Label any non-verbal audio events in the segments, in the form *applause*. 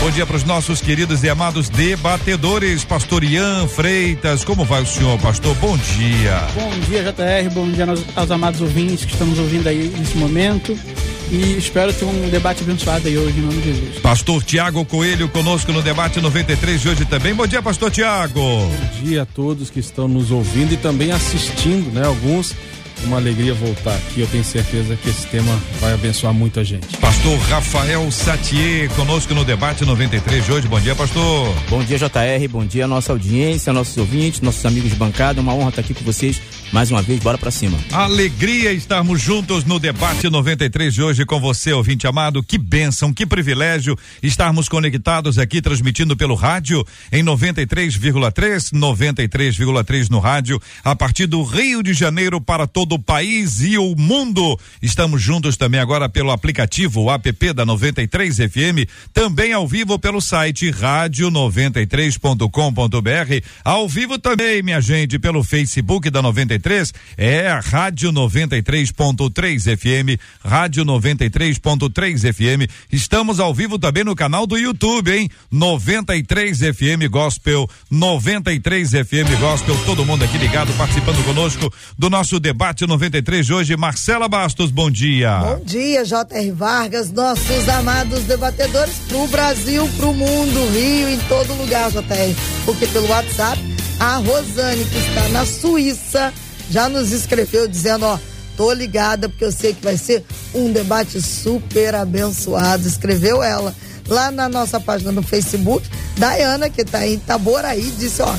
Bom dia para os nossos queridos e amados debatedores. Pastor Ian Freitas, como vai o senhor, pastor? Bom dia. Bom dia, JR. Bom dia aos, aos amados ouvintes que estamos ouvindo aí nesse momento. E espero ter um debate abençoado aí hoje, em nome de Jesus. Pastor Tiago Coelho conosco no debate 93 de hoje também. Bom dia, pastor Tiago. Bom dia a todos que estão nos ouvindo e também assistindo, né? Alguns uma alegria voltar aqui. Eu tenho certeza que esse tema vai abençoar muita gente. Pastor Rafael Satier, conosco no debate 93 de hoje. Bom dia, pastor. Bom dia, JR. Bom dia, nossa audiência, nossos ouvintes, nossos amigos de bancada. Uma honra estar aqui com vocês mais uma vez, bora para cima. Alegria estarmos juntos no debate 93 de hoje com você, ouvinte amado. Que bênção, que privilégio estarmos conectados aqui, transmitindo pelo rádio em 93,3, 93,3 no rádio, a partir do Rio de Janeiro para todo o país e o mundo. Estamos juntos também agora pelo aplicativo, app da 93 FM, também ao vivo pelo site rádio93.com.br, ao vivo também, minha gente, pelo Facebook da 93 93 é a Rádio 93.3 FM, Rádio 93.3 FM. Estamos ao vivo também no canal do YouTube, hein? 93 FM Gospel, 93 FM Gospel, todo mundo aqui ligado, participando conosco do nosso debate 93 de hoje. Marcela Bastos, bom dia. Bom dia, J.R. Vargas, nossos amados debatedores pro Brasil, pro mundo, Rio, em todo lugar, J.R. Porque pelo WhatsApp, a Rosane, que está na Suíça, já nos escreveu dizendo, ó, tô ligada porque eu sei que vai ser um debate super abençoado. Escreveu ela lá na nossa página no Facebook. Dayana, que tá em Itaboraí, disse, ó,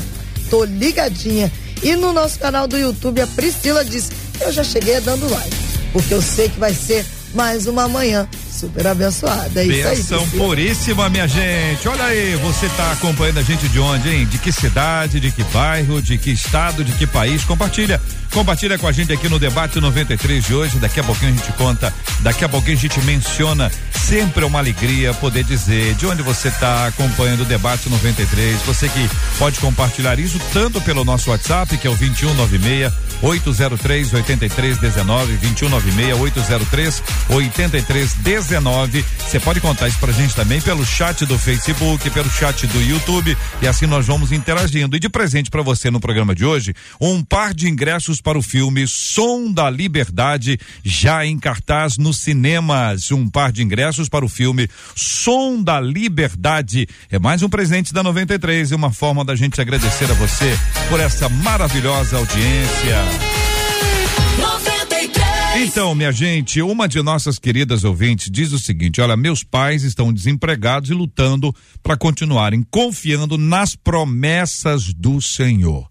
tô ligadinha. E no nosso canal do YouTube, a Priscila disse, eu já cheguei dando like, porque eu sei que vai ser mais uma manhã super abençoada. É Benção isso aí, puríssima, minha gente. Olha aí, você está acompanhando a gente de onde, hein? De que cidade, de que bairro, de que estado, de que país? Compartilha. Compartilha com a gente aqui no debate 93 de hoje. Daqui a pouquinho a gente conta, daqui a pouquinho a gente menciona. Sempre é uma alegria poder dizer de onde você está acompanhando o debate 93. Você que pode compartilhar isso tanto pelo nosso WhatsApp, que é o 2196 803 8319 2196 803 8319. Você pode contar isso pra gente também pelo chat do Facebook, pelo chat do YouTube e assim nós vamos interagindo. E de presente para você no programa de hoje, um par de ingressos para o filme Som da Liberdade, já em cartaz nos cinemas. Um par de ingressos para o filme Som da Liberdade. É mais um presente da 93 e uma forma da gente agradecer a você por essa maravilhosa audiência. Então, minha gente, uma de nossas queridas ouvintes diz o seguinte: olha, meus pais estão desempregados e lutando para continuarem confiando nas promessas do Senhor.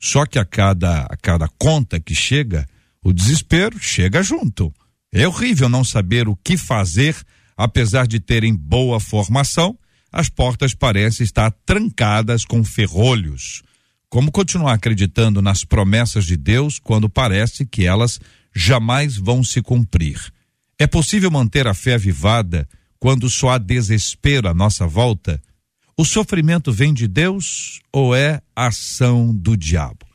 Só que a cada, a cada conta que chega, o desespero chega junto. É horrível não saber o que fazer, apesar de terem boa formação, as portas parecem estar trancadas com ferrolhos. Como continuar acreditando nas promessas de Deus quando parece que elas jamais vão se cumprir. É possível manter a fé avivada quando só há desespero à nossa volta? O sofrimento vem de Deus ou é ação do diabo?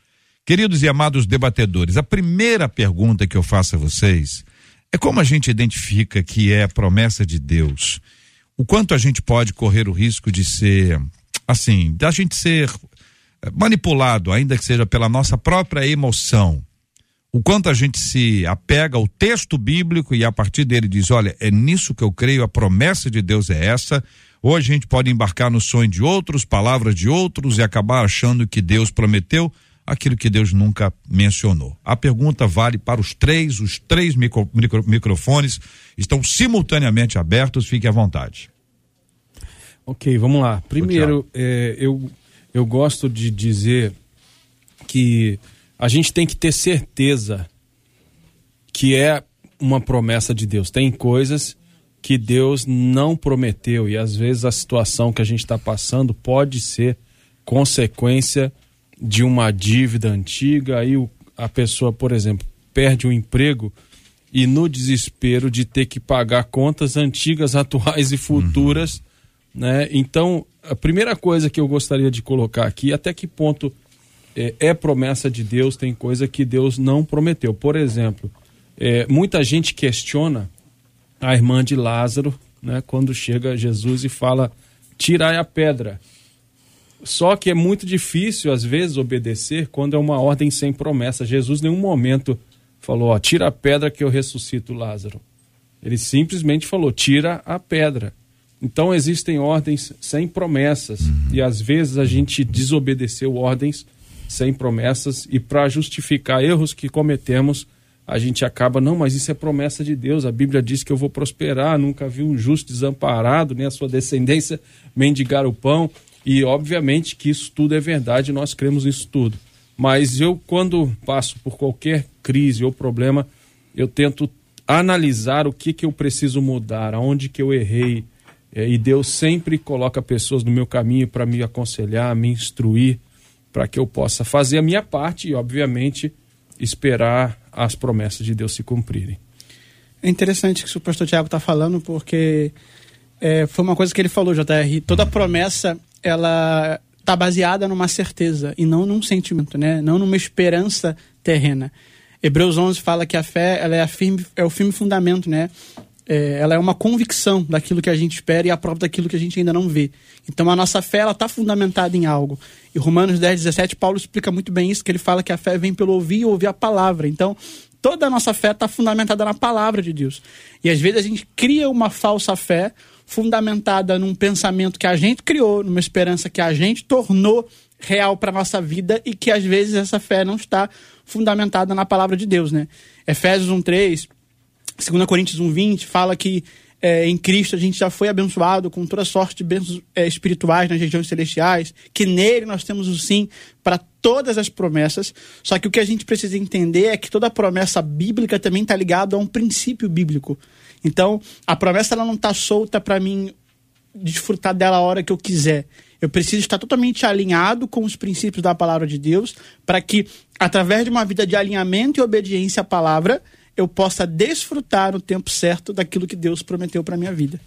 Queridos e amados debatedores, a primeira pergunta que eu faço a vocês é como a gente identifica que é promessa de Deus? O quanto a gente pode correr o risco de ser, assim, da gente ser eh, manipulado, ainda que seja pela nossa própria emoção o quanto a gente se apega ao texto bíblico e a partir dele diz: olha, é nisso que eu creio, a promessa de Deus é essa. Ou a gente pode embarcar no sonho de outros, palavras de outros e acabar achando que Deus prometeu aquilo que Deus nunca mencionou. A pergunta vale para os três, os três micro, micro, microfones estão simultaneamente abertos, fique à vontade. Ok, vamos lá. Primeiro, é, eu, eu gosto de dizer que a gente tem que ter certeza que é uma promessa de Deus. Tem coisas que Deus não prometeu e às vezes a situação que a gente está passando pode ser consequência de uma dívida antiga. Aí a pessoa, por exemplo, perde o emprego e no desespero de ter que pagar contas antigas, *laughs* atuais e futuras, uhum. né? Então, a primeira coisa que eu gostaria de colocar aqui, até que ponto é, é promessa de Deus, tem coisa que Deus não prometeu. Por exemplo, é, muita gente questiona a irmã de Lázaro, né, quando chega Jesus e fala: tirai a pedra. Só que é muito difícil, às vezes, obedecer quando é uma ordem sem promessa. Jesus, em nenhum momento, falou: ó, tira a pedra que eu ressuscito Lázaro. Ele simplesmente falou: tira a pedra. Então, existem ordens sem promessas. Uhum. E às vezes a gente desobedeceu ordens sem promessas e para justificar erros que cometemos a gente acaba, não, mas isso é promessa de Deus. A Bíblia diz que eu vou prosperar, nunca vi um justo desamparado, nem a sua descendência mendigar o pão. E obviamente que isso tudo é verdade, nós cremos nisso tudo. Mas eu, quando passo por qualquer crise ou problema, eu tento analisar o que, que eu preciso mudar, aonde que eu errei. É, e Deus sempre coloca pessoas no meu caminho para me aconselhar, me instruir, para que eu possa fazer a minha parte e, obviamente, esperar as promessas de Deus se cumprirem. É interessante que o pastor Tiago está falando, porque é, foi uma coisa que ele falou, JR. Toda promessa, ela está baseada numa certeza e não num sentimento, né? Não numa esperança terrena. Hebreus 11 fala que a fé ela é, firme, é o firme fundamento, né? É, ela é uma convicção daquilo que a gente espera e a prova daquilo que a gente ainda não vê. Então a nossa fé ela está fundamentada em algo. E Romanos 10, 17, Paulo explica muito bem isso, que ele fala que a fé vem pelo ouvir e ouvir a palavra. Então, toda a nossa fé está fundamentada na palavra de Deus. E às vezes a gente cria uma falsa fé fundamentada num pensamento que a gente criou, numa esperança que a gente tornou real para nossa vida e que às vezes essa fé não está fundamentada na palavra de Deus, né? Efésios 1:3, 2 Coríntios 1:20 fala que é, em Cristo a gente já foi abençoado com toda sorte de bênçãos é, espirituais nas regiões celestiais, que nele nós temos o sim para todas as promessas. Só que o que a gente precisa entender é que toda promessa bíblica também está ligada a um princípio bíblico. Então, a promessa ela não está solta para mim desfrutar dela a hora que eu quiser. Eu preciso estar totalmente alinhado com os princípios da palavra de Deus para que, através de uma vida de alinhamento e obediência à palavra, eu possa desfrutar no tempo certo daquilo que Deus prometeu para minha vida.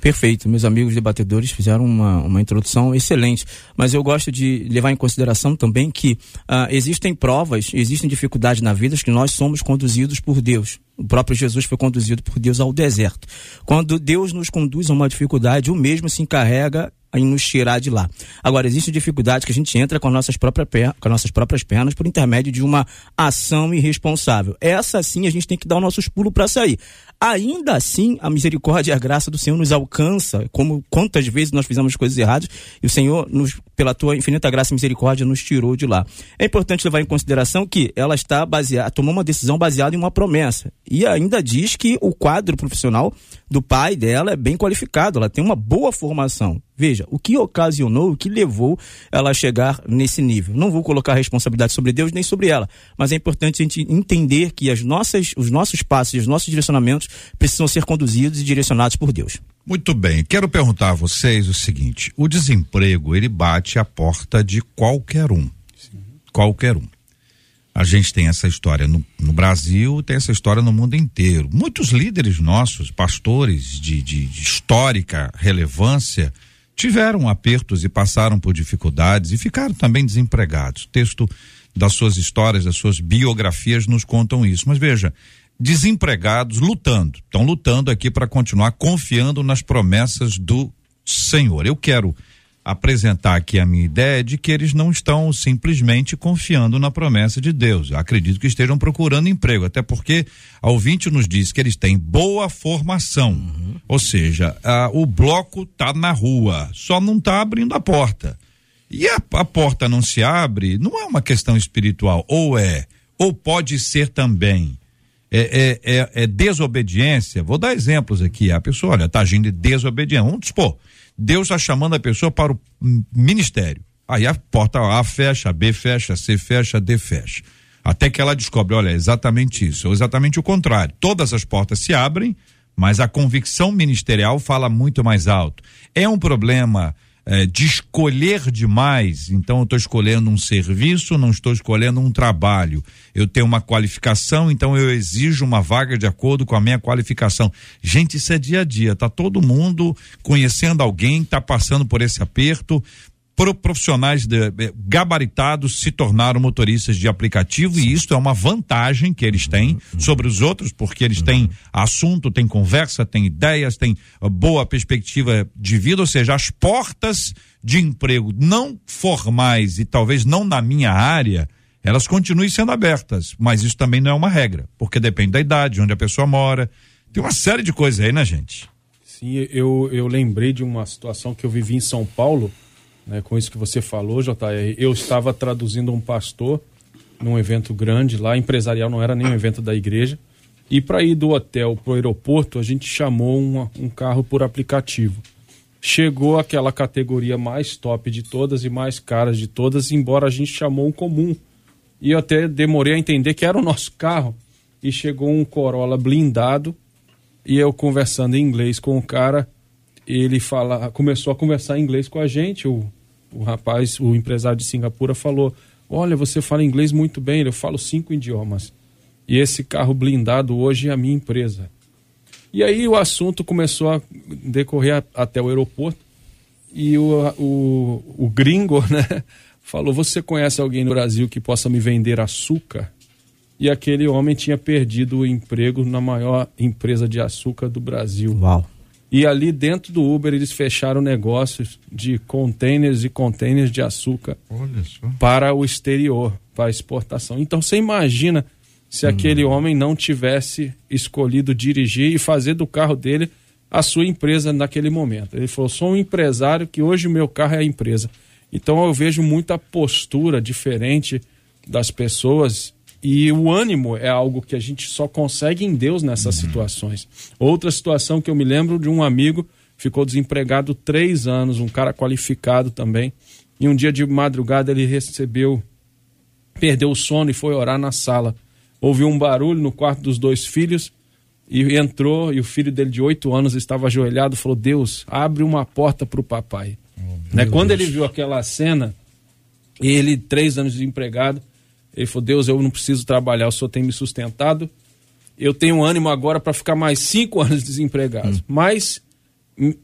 Perfeito, meus amigos debatedores fizeram uma, uma introdução excelente, mas eu gosto de levar em consideração também que uh, existem provas, existem dificuldades na vida que nós somos conduzidos por Deus. O próprio Jesus foi conduzido por Deus ao deserto. Quando Deus nos conduz a uma dificuldade, o mesmo se encarrega em nos tirar de lá. Agora, existe dificuldade que a gente entra com, nossas próprias com as nossas próprias pernas por intermédio de uma ação irresponsável. Essa sim a gente tem que dar os nossos pulos para sair. Ainda assim, a misericórdia e a graça do Senhor nos alcança, como quantas vezes nós fizemos coisas erradas, e o Senhor, nos, pela tua infinita graça e misericórdia, nos tirou de lá. É importante levar em consideração que ela está baseada, tomou uma decisão baseada em uma promessa. E ainda diz que o quadro profissional do pai dela é bem qualificado, ela tem uma boa formação. Veja, o que ocasionou, o que levou ela a chegar nesse nível. Não vou colocar responsabilidade sobre Deus nem sobre ela, mas é importante a gente entender que as nossas, os nossos passos os nossos direcionamentos precisam ser conduzidos e direcionados por Deus. Muito bem, quero perguntar a vocês o seguinte: o desemprego ele bate a porta de qualquer um, Sim. qualquer um. A gente tem essa história no, no, Brasil, tem essa história no mundo inteiro. Muitos líderes nossos, pastores de, de, de histórica relevância, tiveram apertos e passaram por dificuldades e ficaram também desempregados. O texto das suas histórias, das suas biografias nos contam isso. Mas veja, desempregados lutando, estão lutando aqui para continuar confiando nas promessas do Senhor. Eu quero apresentar aqui a minha ideia de que eles não estão simplesmente confiando na promessa de Deus. Eu acredito que estejam procurando emprego, até porque a ouvinte nos diz que eles têm boa formação. Uhum. Ou seja, a, o bloco está na rua, só não está abrindo a porta. E a, a porta não se abre, não é uma questão espiritual, ou é, ou pode ser também. É, é, é, é, desobediência. Vou dar exemplos aqui. A pessoa, olha, está agindo de desobediência. Vamos dispor. Deus está chamando a pessoa para o ministério. Aí a porta A fecha, B fecha, C fecha, D fecha. Até que ela descobre, olha, é exatamente isso, ou exatamente o contrário. Todas as portas se abrem, mas a convicção ministerial fala muito mais alto. É um problema é, de escolher demais. Então, eu estou escolhendo um serviço, não estou escolhendo um trabalho. Eu tenho uma qualificação, então eu exijo uma vaga de acordo com a minha qualificação. Gente, isso é dia a dia. Tá todo mundo conhecendo alguém, está passando por esse aperto profissionais de, gabaritados se tornaram motoristas de aplicativo Sim. e isso é uma vantagem que eles têm uhum. sobre os outros, porque eles uhum. têm assunto, têm conversa, têm ideias, têm uh, boa perspectiva de vida, ou seja, as portas de emprego não formais e talvez não na minha área, elas continuem sendo abertas, mas isso também não é uma regra, porque depende da idade, onde a pessoa mora, tem uma série de coisas aí, né, gente? Sim, eu, eu lembrei de uma situação que eu vivi em São Paulo, né, com isso que você falou, JR, eu estava traduzindo um pastor num evento grande lá, empresarial, não era nem um evento da igreja. E para ir do hotel para o aeroporto, a gente chamou uma, um carro por aplicativo. Chegou aquela categoria mais top de todas e mais caras de todas, embora a gente chamou um comum. E eu até demorei a entender que era o nosso carro. E chegou um Corolla blindado. E eu conversando em inglês com o cara, ele fala, começou a conversar em inglês com a gente. O, o rapaz, o empresário de Singapura, falou: Olha, você fala inglês muito bem. Eu falo cinco idiomas. E esse carro blindado hoje é a minha empresa. E aí o assunto começou a decorrer até o aeroporto. E o, o, o gringo, *laughs* né? Falou: Você conhece alguém no Brasil que possa me vender açúcar? E aquele homem tinha perdido o emprego na maior empresa de açúcar do Brasil. Uau! E ali dentro do Uber eles fecharam negócios de containers e containers de açúcar para o exterior, para exportação. Então você imagina se hum. aquele homem não tivesse escolhido dirigir e fazer do carro dele a sua empresa naquele momento. Ele falou: sou um empresário que hoje o meu carro é a empresa. Então eu vejo muita postura diferente das pessoas e o ânimo é algo que a gente só consegue em Deus nessas uhum. situações. Outra situação que eu me lembro de um amigo ficou desempregado três anos, um cara qualificado também. E um dia de madrugada ele recebeu, perdeu o sono e foi orar na sala. Ouviu um barulho no quarto dos dois filhos e entrou. E o filho dele de oito anos estava ajoelhado, falou: Deus, abre uma porta para o papai. Oh, né? Quando ele viu aquela cena, ele três anos desempregado ele falou: Deus, eu não preciso trabalhar, o senhor tem me sustentado. Eu tenho ânimo agora para ficar mais cinco *laughs* anos desempregado. Hum. Mas,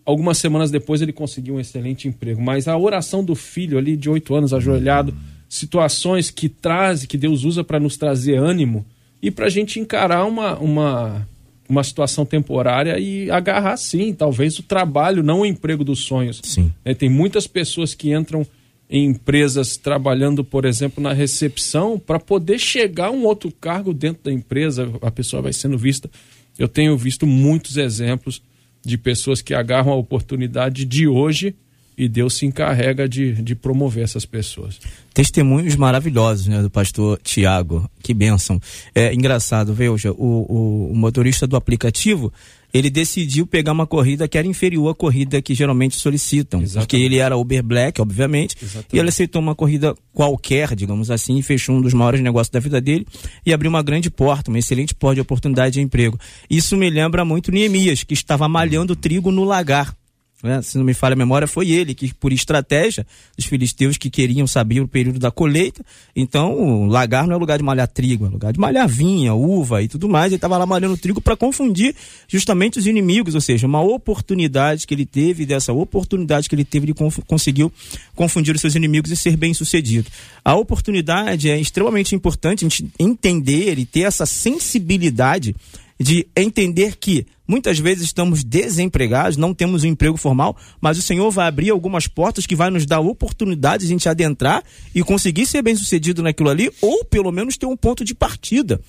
algumas semanas depois, ele conseguiu um excelente emprego. Mas a oração do filho ali, de oito anos, ajoelhado, hum. situações que traz, que Deus usa para nos trazer ânimo e para a gente encarar uma, uma, uma situação temporária e agarrar, sim, talvez o trabalho, não o emprego dos sonhos. Sim. É, tem muitas pessoas que entram empresas trabalhando, por exemplo, na recepção, para poder chegar a um outro cargo dentro da empresa, a pessoa vai sendo vista. Eu tenho visto muitos exemplos de pessoas que agarram a oportunidade de hoje e Deus se encarrega de, de promover essas pessoas. Testemunhos maravilhosos, né, do pastor Tiago. Que bênção. É engraçado, veja, o, o, o motorista do aplicativo, ele decidiu pegar uma corrida que era inferior à corrida que geralmente solicitam. Exatamente. Porque ele era Uber Black, obviamente, Exatamente. e ele aceitou uma corrida qualquer, digamos assim, e fechou um dos maiores negócios da vida dele e abriu uma grande porta, uma excelente porta de oportunidade de emprego. Isso me lembra muito Neemias, que estava malhando trigo no lagar né? se não me falha a memória, foi ele que, por estratégia dos filisteus que queriam saber o período da colheita, então o lagar não é lugar de malhar trigo, é lugar de malhar vinha, uva e tudo mais. Ele estava lá malhando trigo para confundir justamente os inimigos, ou seja, uma oportunidade que ele teve, dessa oportunidade que ele teve, ele conseguiu confundir os seus inimigos e ser bem sucedido. A oportunidade é extremamente importante a gente entender e ter essa sensibilidade de entender que muitas vezes estamos desempregados, não temos um emprego formal, mas o Senhor vai abrir algumas portas que vai nos dar oportunidade de a gente adentrar e conseguir ser bem sucedido naquilo ali, ou pelo menos ter um ponto de partida.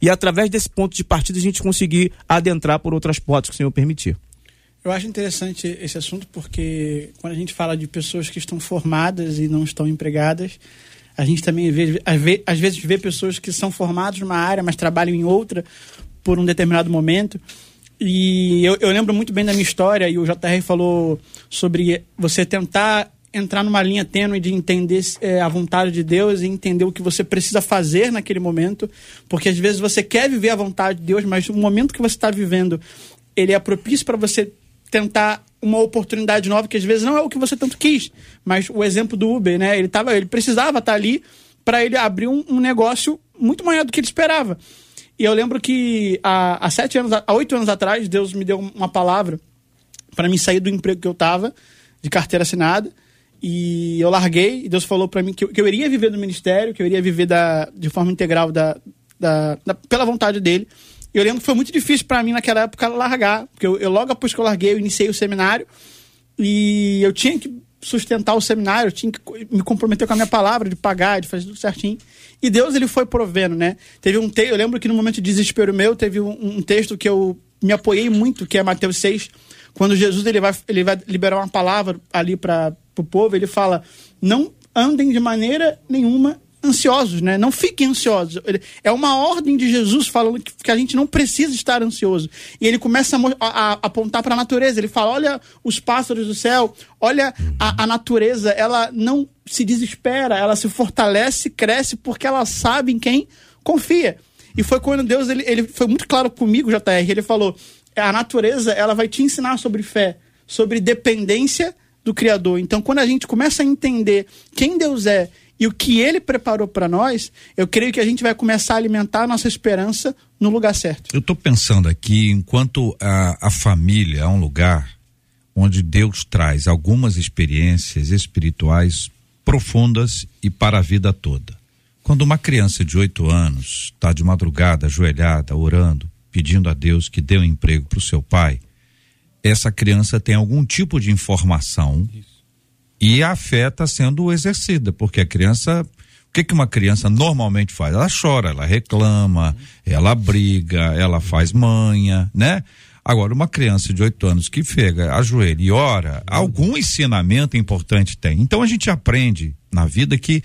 E através desse ponto de partida a gente conseguir adentrar por outras portas que o Senhor permitir. Eu acho interessante esse assunto porque quando a gente fala de pessoas que estão formadas e não estão empregadas, a gente também vê, às vezes vê pessoas que são formadas numa área, mas trabalham em outra por um determinado momento. E eu, eu lembro muito bem da minha história, e o JR falou sobre você tentar entrar numa linha tênue de entender é, a vontade de Deus e entender o que você precisa fazer naquele momento, porque às vezes você quer viver a vontade de Deus, mas o momento que você está vivendo, ele é propício para você tentar uma oportunidade nova que às vezes não é o que você tanto quis. Mas o exemplo do Uber, né? Ele, tava, ele precisava estar tá ali para ele abrir um, um, negócio muito maior do que ele esperava. E eu lembro que há, há sete anos, há oito anos atrás, Deus me deu uma palavra para mim sair do emprego que eu estava, de carteira assinada. E eu larguei, e Deus falou para mim que eu, que eu, iria viver do ministério, que eu iria viver da, de forma integral da, da, da pela vontade dele. E eu lembro que foi muito difícil para mim naquela época largar, porque eu, eu, logo após que eu larguei, eu iniciei o seminário e eu tinha que sustentar o seminário, eu tinha que me comprometer com a minha palavra, de pagar, de fazer tudo certinho. E Deus ele foi provendo, né? Teve um te... eu lembro que no momento de desespero meu, teve um, um texto que eu me apoiei muito, que é Mateus 6, quando Jesus ele vai, ele vai liberar uma palavra ali para o povo, ele fala: "Não andem de maneira nenhuma ansiosos, né? Não fiquem ansiosos. É uma ordem de Jesus falando que, a gente não precisa estar ansioso. E ele começa a, a, a apontar para a natureza. Ele fala: olha os pássaros do céu, olha a, a natureza. Ela não se desespera, ela se fortalece, cresce porque ela sabe em quem confia. E foi quando Deus ele, ele foi muito claro comigo, JR. Ele falou: a natureza ela vai te ensinar sobre fé, sobre dependência do Criador. Então, quando a gente começa a entender quem Deus é e o que ele preparou para nós, eu creio que a gente vai começar a alimentar a nossa esperança no lugar certo. Eu estou pensando aqui, enquanto a, a família é um lugar onde Deus traz algumas experiências espirituais profundas e para a vida toda. Quando uma criança de oito anos está de madrugada, ajoelhada, orando, pedindo a Deus que dê um emprego para o seu pai, essa criança tem algum tipo de informação Isso e a fé está sendo exercida, porque a criança. O que, que uma criança normalmente faz? Ela chora, ela reclama, ela briga, ela faz manha, né? Agora, uma criança de oito anos que pega, ajoelha e ora, algum ensinamento importante tem. Então a gente aprende na vida que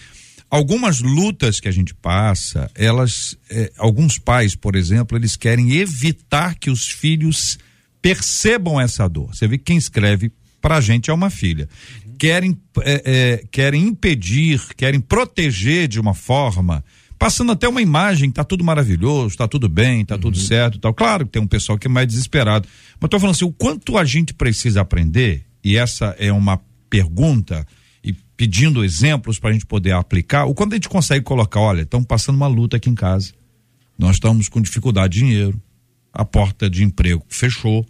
algumas lutas que a gente passa, elas, eh, alguns pais, por exemplo, eles querem evitar que os filhos percebam essa dor. Você vê que quem escreve para a gente é uma filha querem, é, é, querem impedir, querem proteger de uma forma, passando até uma imagem, tá tudo maravilhoso, tá tudo bem, tá uhum. tudo certo tal. Claro que tem um pessoal que é mais desesperado. Mas tô falando assim, o quanto a gente precisa aprender, e essa é uma pergunta, e pedindo exemplos para a gente poder aplicar, o quanto a gente consegue colocar, olha, estamos passando uma luta aqui em casa. Nós estamos com dificuldade de dinheiro, a porta de emprego fechou,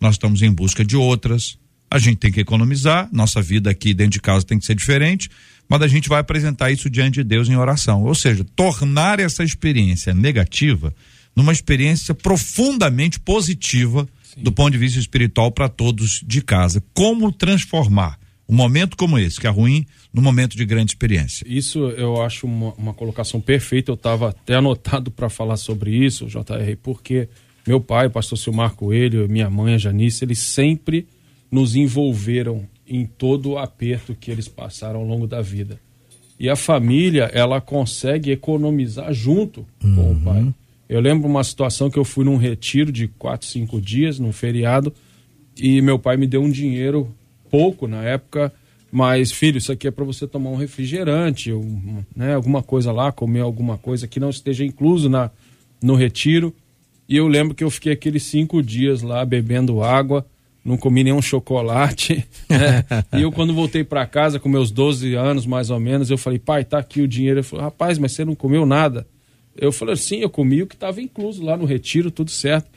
nós estamos em busca de outras, a gente tem que economizar, nossa vida aqui dentro de casa tem que ser diferente, mas a gente vai apresentar isso diante de Deus em oração. Ou seja, tornar essa experiência negativa numa experiência profundamente positiva Sim. do ponto de vista espiritual para todos de casa. Como transformar um momento como esse, que é ruim, num momento de grande experiência? Isso eu acho uma, uma colocação perfeita. Eu estava até anotado para falar sobre isso, JR, porque meu pai, o pastor Silmar Coelho, minha mãe, a Janice, eles sempre nos envolveram em todo o aperto que eles passaram ao longo da vida. E a família, ela consegue economizar junto uhum. com o uhum. pai. Eu lembro uma situação que eu fui num retiro de quatro, cinco dias, num feriado, e meu pai me deu um dinheiro pouco na época, mas filho, isso aqui é para você tomar um refrigerante, um, né, alguma coisa lá, comer alguma coisa que não esteja incluso na, no retiro. E eu lembro que eu fiquei aqueles cinco dias lá bebendo água, não comi nenhum chocolate. *laughs* Né? e eu, quando voltei para casa, com meus 12 anos mais ou menos, eu falei, pai, tá aqui o dinheiro. Ele falou, rapaz, mas você não comeu nada? Eu falei, sim, eu comi o que estava incluso lá no retiro, tudo certo.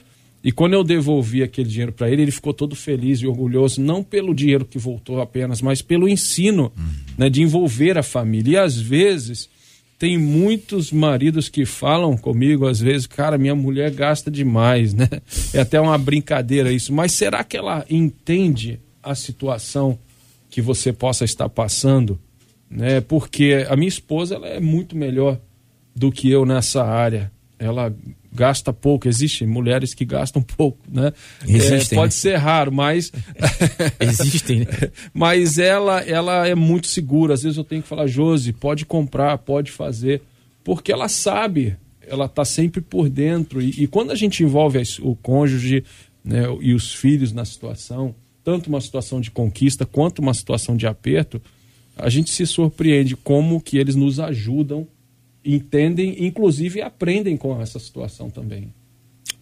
E quando eu devolvi aquele dinheiro para ele, ele ficou todo feliz e orgulhoso, não pelo dinheiro que voltou apenas, mas pelo ensino uhum. né, de envolver a família. E às vezes tem muitos maridos que falam comigo, às vezes, cara, minha mulher gasta demais, né? É até uma brincadeira isso. Mas será que ela entende a situação que você possa estar passando? Né? Porque a minha esposa ela é muito melhor do que eu nessa área. Ela gasta pouco. Existem mulheres que gastam pouco, né? Existem. É, pode né? ser raro, mas *laughs* Existem, né? *laughs* mas ela ela é muito segura. Às vezes eu tenho que falar, Josi, pode comprar, pode fazer, porque ela sabe, ela está sempre por dentro. E, e quando a gente envolve o cônjuge né, e os filhos na situação, tanto uma situação de conquista quanto uma situação de aperto, a gente se surpreende como que eles nos ajudam, entendem, inclusive aprendem com essa situação também.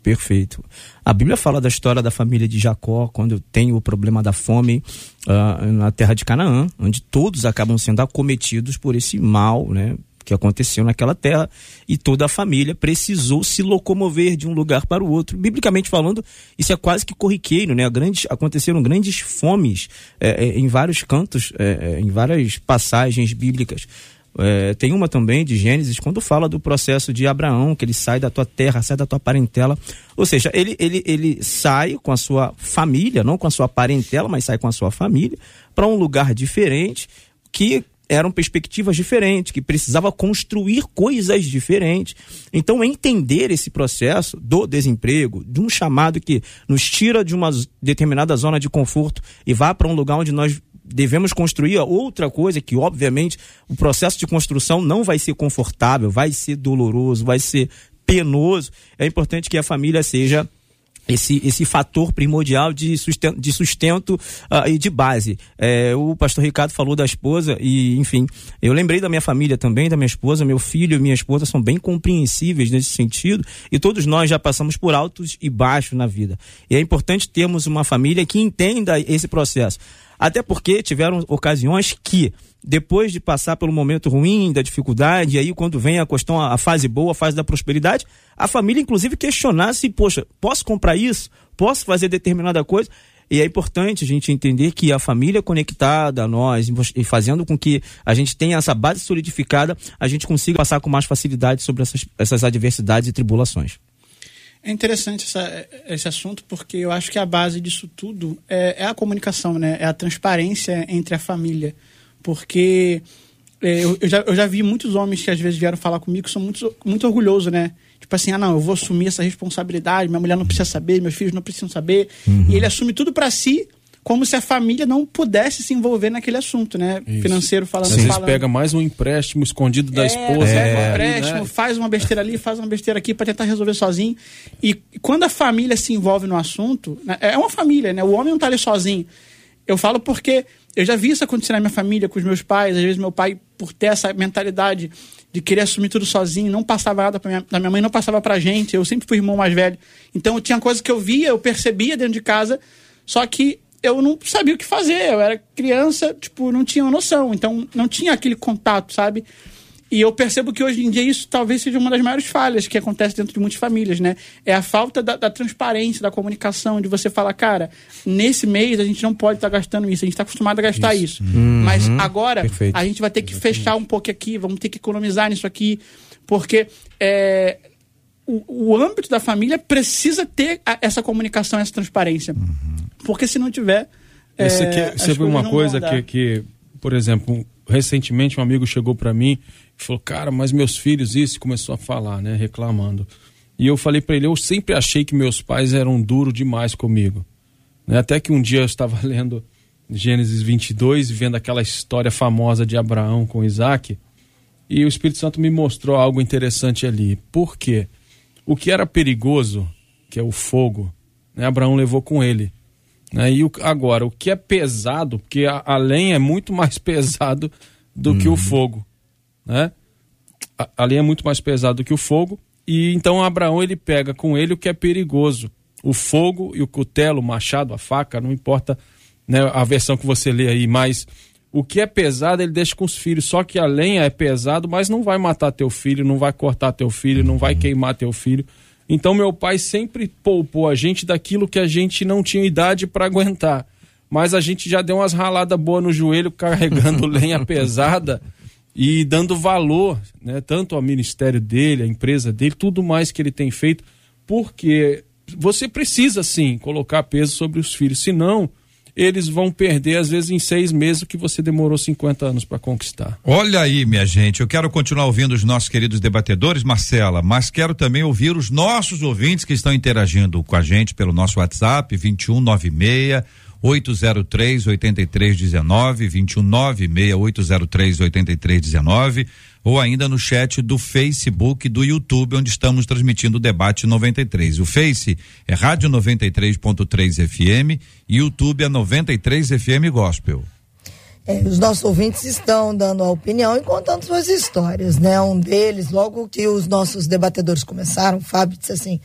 Perfeito. A Bíblia fala da história da família de Jacó, quando tem o problema da fome ah, na terra de Canaã, onde todos acabam sendo acometidos por esse mal, né? Que aconteceu naquela terra e toda a família precisou se locomover de um lugar para o outro. Biblicamente falando, isso é quase que corriqueiro, né? Grandes, aconteceram grandes fomes eh, eh, em vários cantos, eh, em várias passagens bíblicas. É, tem uma também de Gênesis, quando fala do processo de Abraão, que ele sai da tua terra, sai da tua parentela. Ou seja, ele, ele, ele sai com a sua família, não com a sua parentela, mas sai com a sua família, para um lugar diferente, que eram perspectivas diferentes, que precisava construir coisas diferentes. Então, entender esse processo do desemprego, de um chamado que nos tira de uma determinada zona de conforto e vá para um lugar onde nós devemos construir outra coisa que, obviamente, o processo de construção não vai ser confortável, vai ser doloroso, vai ser penoso. É importante que a família seja esse, esse fator primordial de sustento, de sustento ah, e de base. É, o pastor Ricardo falou da esposa e, enfim, eu lembrei da minha família também, da minha esposa, meu filho e minha esposa são bem compreensíveis nesse sentido e todos nós já passamos por altos e baixos na vida. E é importante termos uma família que entenda esse processo. Até porque tiveram ocasiões que, depois de passar pelo momento ruim, da dificuldade, e aí quando vem a questão, a fase boa, a fase da prosperidade, a família inclusive questionasse, poxa, posso comprar isso? Posso fazer determinada coisa? E é importante a gente entender que a família conectada a nós e fazendo com que a gente tenha essa base solidificada, a gente consiga passar com mais facilidade sobre essas, essas adversidades e tribulações. É interessante essa, esse assunto porque eu acho que a base disso tudo é, é a comunicação, né? É a transparência entre a família. Porque é, eu, eu, já, eu já vi muitos homens que às vezes vieram falar comigo que são muito, muito orgulhosos, né? Tipo assim, ah, não, eu vou assumir essa responsabilidade, minha mulher não precisa saber, meus filhos não precisam saber. Uhum. E ele assume tudo para si, como se a família não pudesse se envolver naquele assunto, né? Isso. Financeiro falando. Às vezes falando. pega mais um empréstimo escondido da É, esposa. pega né? um empréstimo, Né? faz uma besteira ali, faz uma besteira aqui para tentar resolver sozinho. E quando a família se envolve no assunto, né, é uma família, né? O homem não tá ali sozinho. Eu falo porque eu já vi isso acontecer na minha família, com os meus pais. Às vezes meu pai, por ter essa mentalidade de querer assumir tudo sozinho, não passava nada pra minha, da minha mãe, não passava pra gente. Eu sempre fui irmão mais velho. Então eu tinha coisas que eu via, eu percebia dentro de casa, só que eu não sabia o que fazer. Eu era criança, tipo, não tinha noção. Então não tinha aquele contato, sabe? E eu percebo que hoje em dia isso talvez seja uma das maiores falhas que acontece dentro de muitas famílias, né? É a falta da, da transparência, da comunicação, de você falar, cara, nesse mês a gente não pode estar tá gastando isso, a gente está acostumado a gastar isso. isso. Uhum. Mas agora Perfeito. a gente vai ter que Exatamente. fechar um pouco aqui, vamos ter que economizar nisso aqui, porque é, o, o, âmbito da família precisa ter a, essa comunicação, essa transparência. Uhum. Porque se não tiver. Esse aqui, é, você viu uma coisa que, que, por exemplo, recentemente um amigo chegou para mim e falou: Cara, mas meus filhos, isso, começou a falar, né? Reclamando. E eu falei para ele: Eu sempre achei que meus pais eram duros demais comigo. Né? Até que um dia eu estava *laughs* lendo Gênesis 22 e vendo aquela história famosa de Abraão com Isaac. E o Espírito Santo me mostrou algo interessante ali. Por quê? O que era perigoso, que é o fogo, né? Abraão levou com ele. Né? E o, agora, o que é pesado, porque a, a lenha é muito mais *laughs* pesado do uhum. que o fogo. Né? A, a lenha é muito mais pesado do que o fogo. E então Abraão ele pega com ele o que é perigoso. O fogo e o cutelo, o machado, a faca, não importa né, a versão que você lê aí, mas o que é pesado ele deixa com os filhos. Só que a lenha é pesado, mas não vai matar teu filho, não vai cortar teu filho, não vai queimar teu filho. Então meu pai sempre poupou a gente daquilo que a gente não tinha idade para aguentar. Mas a gente já deu umas raladas boas no joelho carregando *laughs* lenha pesada e dando valor, né, tanto ao ministério dele, à empresa dele, tudo mais que ele tem feito, porque você precisa sim colocar peso sobre os filhos, senão eles vão perder, às vezes, em seis meses o que você demorou 50 anos para conquistar. Olha aí, minha gente, eu quero continuar ouvindo os nossos queridos debatedores, Marcela, mas quero também ouvir os nossos ouvintes que estão interagindo com a gente pelo nosso WhatsApp, 2196 803 8319 219 803 8319 ou ainda no chat do Facebook do YouTube, onde estamos transmitindo o debate 93. O Face é Rádio 93.3 FM e YouTube é 93 FM Gospel. É, os nossos ouvintes estão dando a opinião e contando suas histórias, né? Um deles, logo que os nossos debatedores começaram, o Fábio disse assim: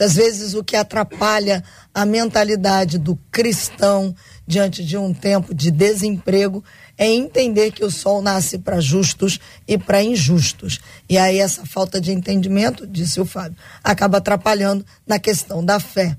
muitas vezes o que atrapalha a mentalidade do cristão diante de um tempo de desemprego é entender que o sol nasce para justos e para injustos. E aí essa falta de entendimento, disse o Fábio, acaba atrapalhando na questão da fé.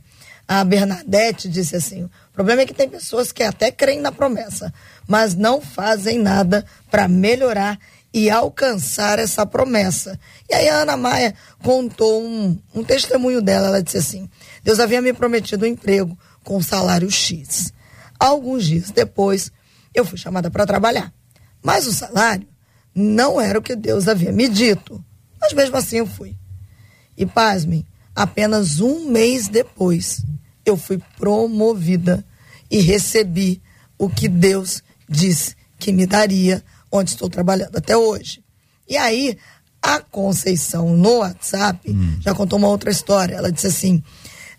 A Bernadette disse assim: o problema é que tem pessoas que até creem na promessa, mas não fazem nada para melhorar e alcançar essa promessa. E aí a Ana Maia contou um, um testemunho dela. Ela disse assim: Deus havia me prometido um emprego com salário X. Alguns dias depois, eu fui chamada para trabalhar. Mas o salário não era o que Deus havia me dito. Mas mesmo assim eu fui. E pasmem, apenas um mês depois eu fui promovida e recebi o que Deus disse que me daria, onde estou trabalhando até hoje. E aí, a Conceição no WhatsApp hum. já contou uma outra história. Ela disse assim: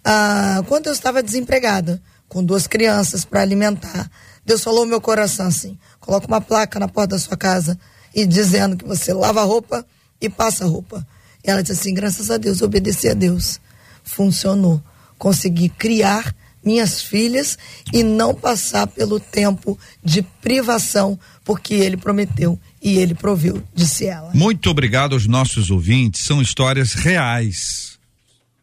ah, quando eu estava desempregada, com duas crianças para alimentar, Deus falou no meu coração assim: coloca uma placa na porta da sua casa e dizendo que você lava roupa e passa roupa. E ela disse assim: graças a Deus, obedeci a Deus. Funcionou. Consegui criar minhas filhas e não passar pelo tempo de privação, porque ele prometeu e ele proveu, disse ela. Muito obrigado aos nossos ouvintes. São histórias reais,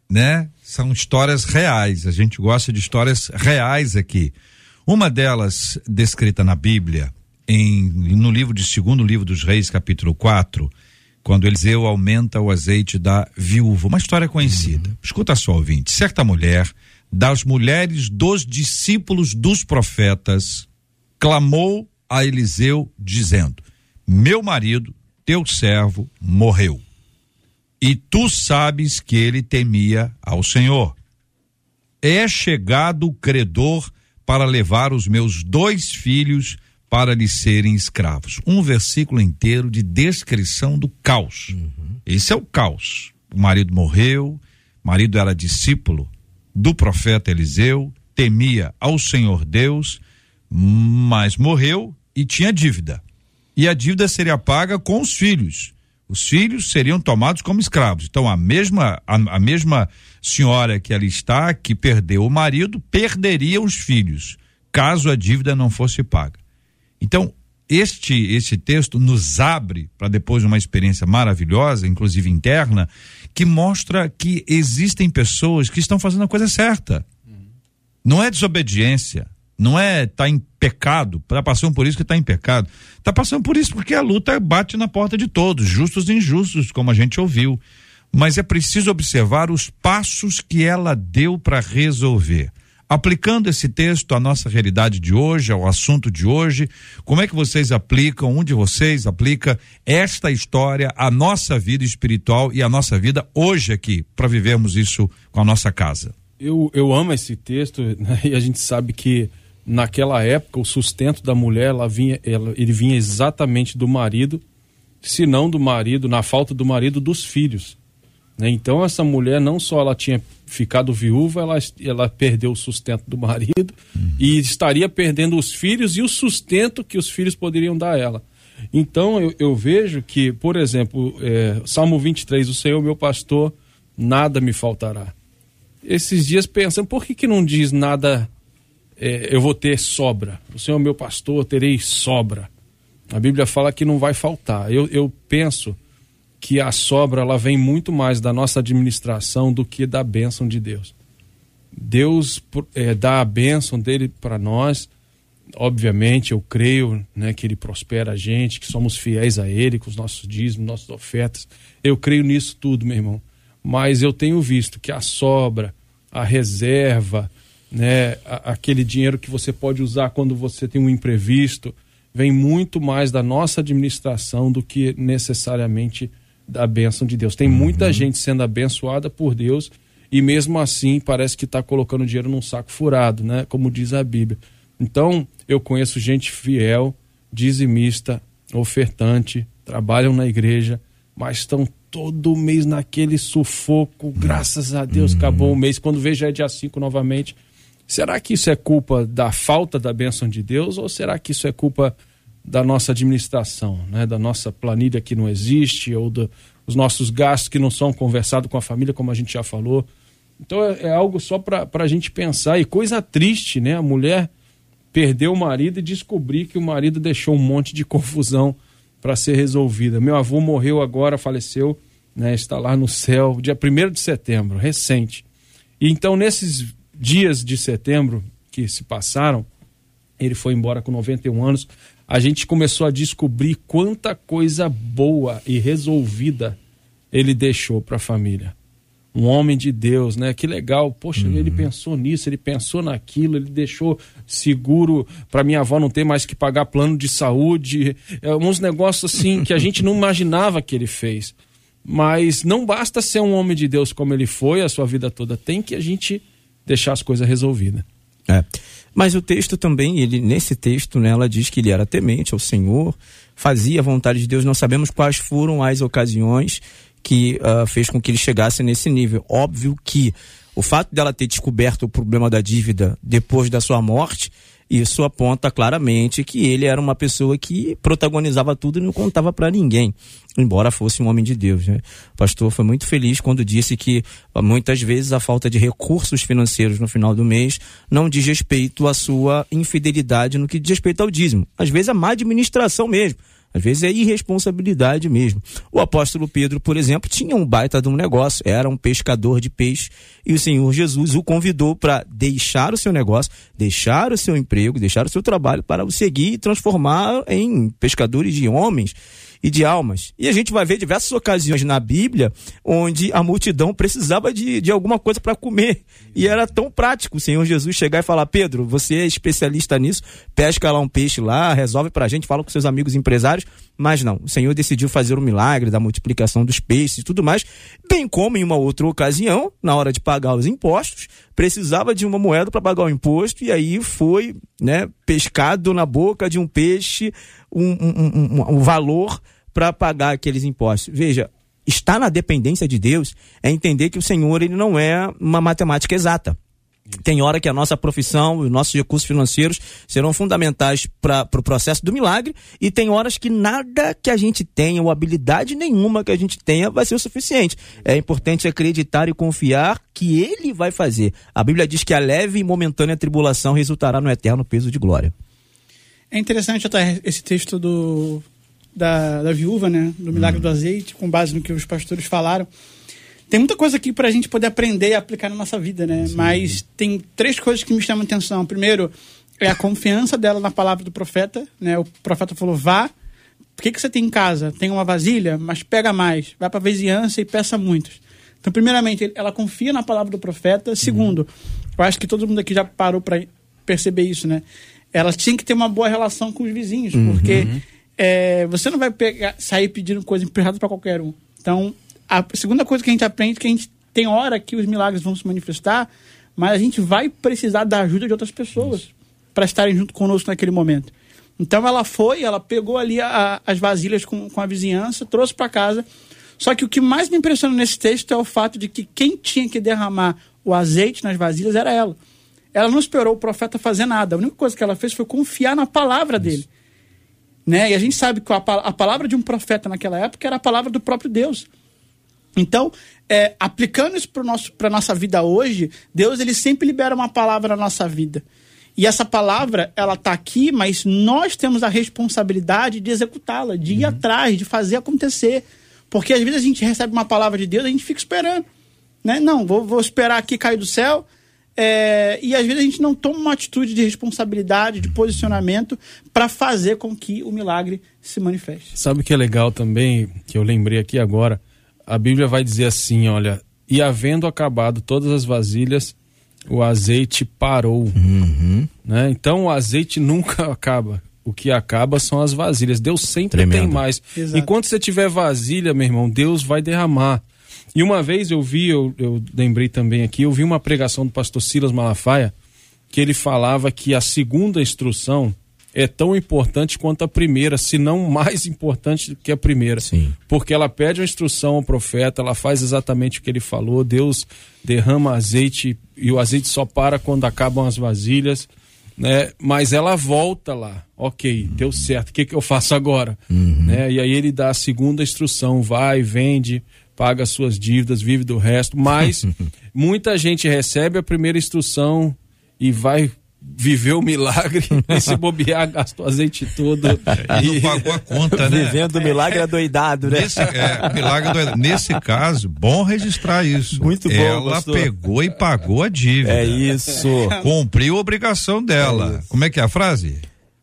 né? São histórias reais. A gente gosta de histórias reais aqui. Uma delas, descrita na Bíblia, em, no livro de segundo livro dos Reis, capítulo 4, quando Eliseu aumenta o azeite da viúva. Uma história conhecida. Uhum. Escuta só, ouvinte. Certa mulher, das mulheres dos discípulos dos profetas, clamou a Eliseu, dizendo: Meu marido, teu servo, morreu. E tu sabes que ele temia ao Senhor. É chegado o credor para levar os meus dois filhos para lhes serem escravos. Um versículo inteiro de descrição do caos. Uhum. Esse é o caos. O marido morreu, o marido era discípulo do profeta Eliseu, temia ao Senhor Deus, mas morreu e tinha dívida. E a dívida seria paga com os filhos os filhos seriam tomados como escravos. Então a mesma a, a, mesma senhora que ali está, que perdeu o marido, perderia os filhos, caso a dívida não fosse paga. Então, este este texto nos abre para depois uma experiência maravilhosa, inclusive interna, que mostra que existem pessoas que estão fazendo a coisa certa. Não é desobediência, não é estar tá em pecado, está passando por isso que está em pecado. Está passando por isso porque a luta bate na porta de todos, justos e injustos, como a gente ouviu. Mas é preciso observar os passos que ela deu para resolver. Aplicando esse texto à nossa realidade de hoje, ao assunto de hoje, como é que vocês aplicam, um de vocês aplica esta história à nossa vida espiritual e à nossa vida hoje aqui, para vivermos isso com a nossa casa? Eu, eu amo esse texto né? e a gente sabe que naquela época o sustento da mulher ela vinha, ela, ele vinha exatamente do marido, se não do marido, na falta do marido, dos filhos. Né? Então essa mulher não só ela tinha ficado viúva, ela, ela perdeu o sustento do marido uhum. e estaria perdendo os filhos e o sustento que os filhos poderiam dar a ela. Então eu, eu vejo que, por exemplo, é, Salmo 23, o Senhor meu pastor, nada me faltará. Esses dias pensando, por que, que não diz nada é, eu vou ter sobra. O Senhor meu pastor, terei sobra. A Bíblia fala que não vai faltar. Eu, eu penso que a sobra ela vem muito mais da nossa administração do que da bênção de Deus. Deus é, dá a bênção dele para nós. Obviamente, eu creio né, que ele prospera a gente, que somos fiéis a ele, com os nossos dízimos, nossas ofertas. Eu creio nisso tudo, meu irmão. Mas eu tenho visto que a sobra, a reserva, né, aquele dinheiro que você pode usar quando você tem um imprevisto, vem muito mais da nossa administração do que necessariamente da bênção de Deus. Tem muita uhum. gente sendo abençoada por Deus e mesmo assim parece que está colocando dinheiro num saco furado, né? Como diz a Bíblia. Então, eu conheço gente fiel, dizimista, ofertante, trabalham na igreja, mas estão todo mês naquele sufoco. Graças a Deus, uhum. acabou o mês. Quando vejo é dia 5 novamente. Será que isso é culpa da falta da bênção de Deus ou será que isso é culpa da nossa administração, né? da nossa planilha que não existe ou dos do, nossos gastos que não são conversados com a família, como a gente já falou? Então é, é algo só para a gente pensar. E coisa triste, né? A mulher perdeu o marido e descobrir que o marido deixou um monte de confusão para ser resolvida. Meu avô morreu agora, faleceu, né, está lá no céu, dia 1 de setembro, recente. E então, nesses dias de setembro que se passaram, ele foi embora com 91 anos, a gente começou a descobrir quanta coisa boa e resolvida ele deixou para a família um homem de Deus, né? Que legal. Poxa, uhum. ele pensou nisso, ele pensou naquilo, ele deixou seguro para minha avó não ter mais que pagar plano de saúde. É, uns negócios assim que a *laughs* gente não imaginava que ele fez. Mas não basta ser um homem de Deus como ele foi a sua vida toda, tem que a gente deixar as coisas resolvidas. É. Mas o texto também, ele nesse texto, né, ela diz que ele era temente ao Senhor, fazia a vontade de Deus. Não sabemos quais foram as ocasiões que uh, fez com que ele chegasse nesse nível. Óbvio que o fato dela ter descoberto o problema da dívida depois da sua morte, isso aponta claramente que ele era uma pessoa que protagonizava tudo e não contava para ninguém, embora fosse um homem de Deus. Né? O pastor foi muito feliz quando disse que muitas vezes a falta de recursos financeiros no final do mês não diz respeito à sua infidelidade no que diz respeito ao dízimo. Às vezes a má administração mesmo às vezes é irresponsabilidade mesmo. O apóstolo Pedro, por exemplo, tinha um baita de um negócio, era um pescador de peixe, e o Senhor Jesus o convidou para deixar o seu negócio, deixar o seu emprego, deixar o seu trabalho para o seguir e transformar em pescadores de homens e de almas. E a gente vai ver diversas ocasiões na Bíblia onde a multidão precisava de, de alguma coisa para comer. E era tão prático o Senhor Jesus chegar e falar: Pedro, você é especialista nisso, pesca lá um peixe lá, resolve para a gente, fala com seus amigos empresários. Mas não, o Senhor decidiu fazer o milagre da multiplicação dos peixes e tudo mais, bem como em uma outra ocasião, na hora de pagar os impostos, precisava de uma moeda para pagar o imposto e aí foi né, pescado na boca de um peixe um, um, um, um valor para pagar aqueles impostos. Veja, estar na dependência de Deus é entender que o Senhor ele não é uma matemática exata. Tem hora que a nossa profissão, os nossos recursos financeiros serão fundamentais para o pro processo do milagre, e tem horas que nada que a gente tenha, ou habilidade nenhuma que a gente tenha, vai ser o suficiente. É importante acreditar e confiar que Ele vai fazer. A Bíblia diz que a leve e momentânea tribulação resultará no eterno peso de glória. É interessante até esse texto do, da, da viúva, né? Do milagre hum. do azeite, com base no que os pastores falaram. Tem muita coisa aqui para a gente poder aprender e aplicar na nossa vida, né? Sim. Mas tem três coisas que me chamam a atenção. Primeiro, é a confiança dela na palavra do profeta, né? O profeta falou: vá. O que, que você tem em casa? Tem uma vasilha, mas pega mais. Vai para a vizinhança e peça muitos. Então, primeiramente, ela confia na palavra do profeta. Segundo, uhum. eu acho que todo mundo aqui já parou para perceber isso, né? Ela tinha que ter uma boa relação com os vizinhos, uhum. porque é, você não vai pegar, sair pedindo coisa emprestada para qualquer um. Então, a segunda coisa que a gente aprende é que a gente tem hora que os milagres vão se manifestar, mas a gente vai precisar da ajuda de outras pessoas para estarem junto conosco naquele momento. Então ela foi, ela pegou ali a, as vasilhas com, com a vizinhança, trouxe para casa. Só que o que mais me impressiona nesse texto é o fato de que quem tinha que derramar o azeite nas vasilhas era ela. Ela não esperou o profeta fazer nada. A única coisa que ela fez foi confiar na palavra Isso. dele. Né? E a gente sabe que a, a palavra de um profeta naquela época era a palavra do próprio Deus. Então, é, aplicando isso para a nossa vida hoje, Deus ele sempre libera uma palavra na nossa vida. E essa palavra, ela está aqui, mas nós temos a responsabilidade de executá-la, de ir uhum. atrás, de fazer acontecer. Porque às vezes a gente recebe uma palavra de Deus e a gente fica esperando. Né? Não, vou, vou esperar aqui cair do céu. É, e às vezes a gente não toma uma atitude de responsabilidade, de posicionamento, para fazer com que o milagre se manifeste. Sabe o que é legal também, que eu lembrei aqui agora? a Bíblia vai dizer assim: olha, e havendo acabado todas as vasilhas, o azeite parou. Uhum. Né? Então o azeite nunca *laughs* acaba. O que acaba são as vasilhas. Deus sempre Tremendo. tem mais. Exato. Enquanto você tiver vasilha, meu irmão, Deus vai derramar. E uma vez eu vi, eu, eu lembrei também aqui, eu vi uma pregação do pastor Silas Malafaia, que ele falava que a segunda instrução é tão importante quanto a primeira, se não mais importante do que a primeira. Sim. Porque ela pede uma instrução ao profeta, ela faz exatamente o que ele falou, Deus derrama azeite e o azeite só para quando acabam as vasilhas, né? Mas ela volta lá, ok, deu certo, o que, que eu faço agora? Né? E aí ele dá a segunda instrução, vai, vende, paga as suas dívidas, vive do resto, mas *laughs* muita gente recebe a primeira instrução e vai viver o milagre *laughs* e se bobear, gasta o azeite todo. *laughs* E não pagou a conta, né? Vivendo o milagre adoidado, né? Nesse, é, milagre do- nesse caso, bom registrar isso. Muito bom, Ela pastor. pegou e pagou a dívida. É isso. Cumpriu a obrigação dela. Como é que é a frase?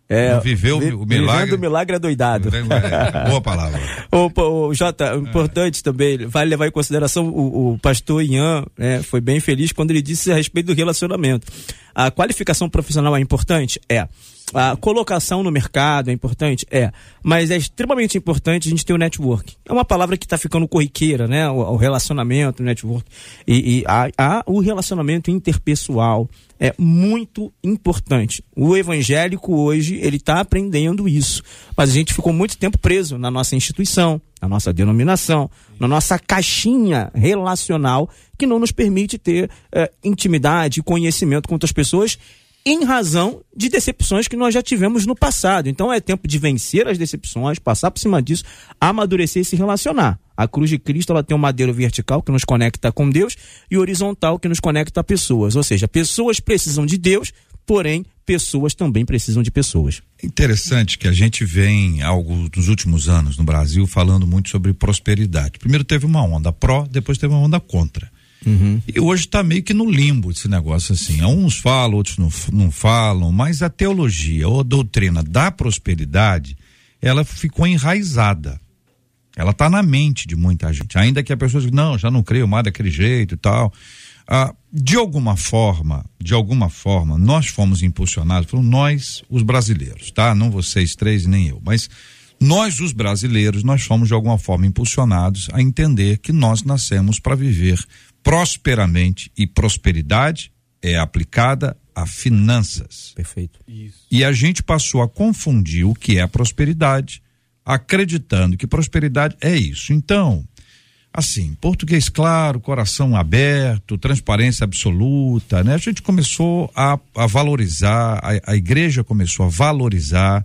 É, Viveu vi- o milagre. Vivendo o milagre adoidado. É, boa palavra. *laughs* Pô, ô, Jota, importante também, vale levar em consideração o, o pastor Ian, né, foi bem feliz quando ele disse a respeito do relacionamento. A qualificação profissional é importante? É. A colocação no mercado é importante? É. Mas é extremamente importante a gente ter o network. É uma palavra que está ficando corriqueira, né? O, o relacionamento, o network. E, e há, há o relacionamento interpessoal é muito importante. O evangélico hoje, ele está aprendendo isso. Mas a gente ficou muito tempo preso na nossa instituição, na nossa denominação, na nossa caixinha relacional, que não nos permite ter eh, intimidade e conhecimento com outras pessoas em razão de decepções que nós já tivemos no passado. Então é tempo de vencer as decepções, passar por cima disso, amadurecer e se relacionar. A cruz de Cristo ela tem um madeiro vertical que nos conecta com Deus e horizontal que nos conecta a pessoas. Ou seja, pessoas precisam de Deus, porém pessoas também precisam de pessoas. Interessante que a gente vem, algo dos últimos anos no Brasil, falando muito sobre prosperidade. Primeiro teve uma onda pró, depois teve uma onda contra. E hoje está meio que no limbo esse negócio assim. Uns falam, outros não, não falam, mas a teologia ou a doutrina da prosperidade, ela ficou enraizada. Ela está na mente de muita gente. Ainda que a pessoa diga, não, já não creio mais daquele jeito e tal. Ah, de alguma forma, de alguma forma, nós fomos impulsionados, foram nós, os brasileiros, tá? Não vocês três, nem eu, mas nós, os brasileiros, nós fomos de alguma forma impulsionados a entender que nós nascemos para viver prosperamente e prosperidade é aplicada a finanças. Perfeito. E a gente passou a confundir o que é prosperidade, acreditando que prosperidade é isso. Então, assim, português claro, coração aberto, transparência absoluta, né? A gente começou a, a valorizar, a, a igreja começou a valorizar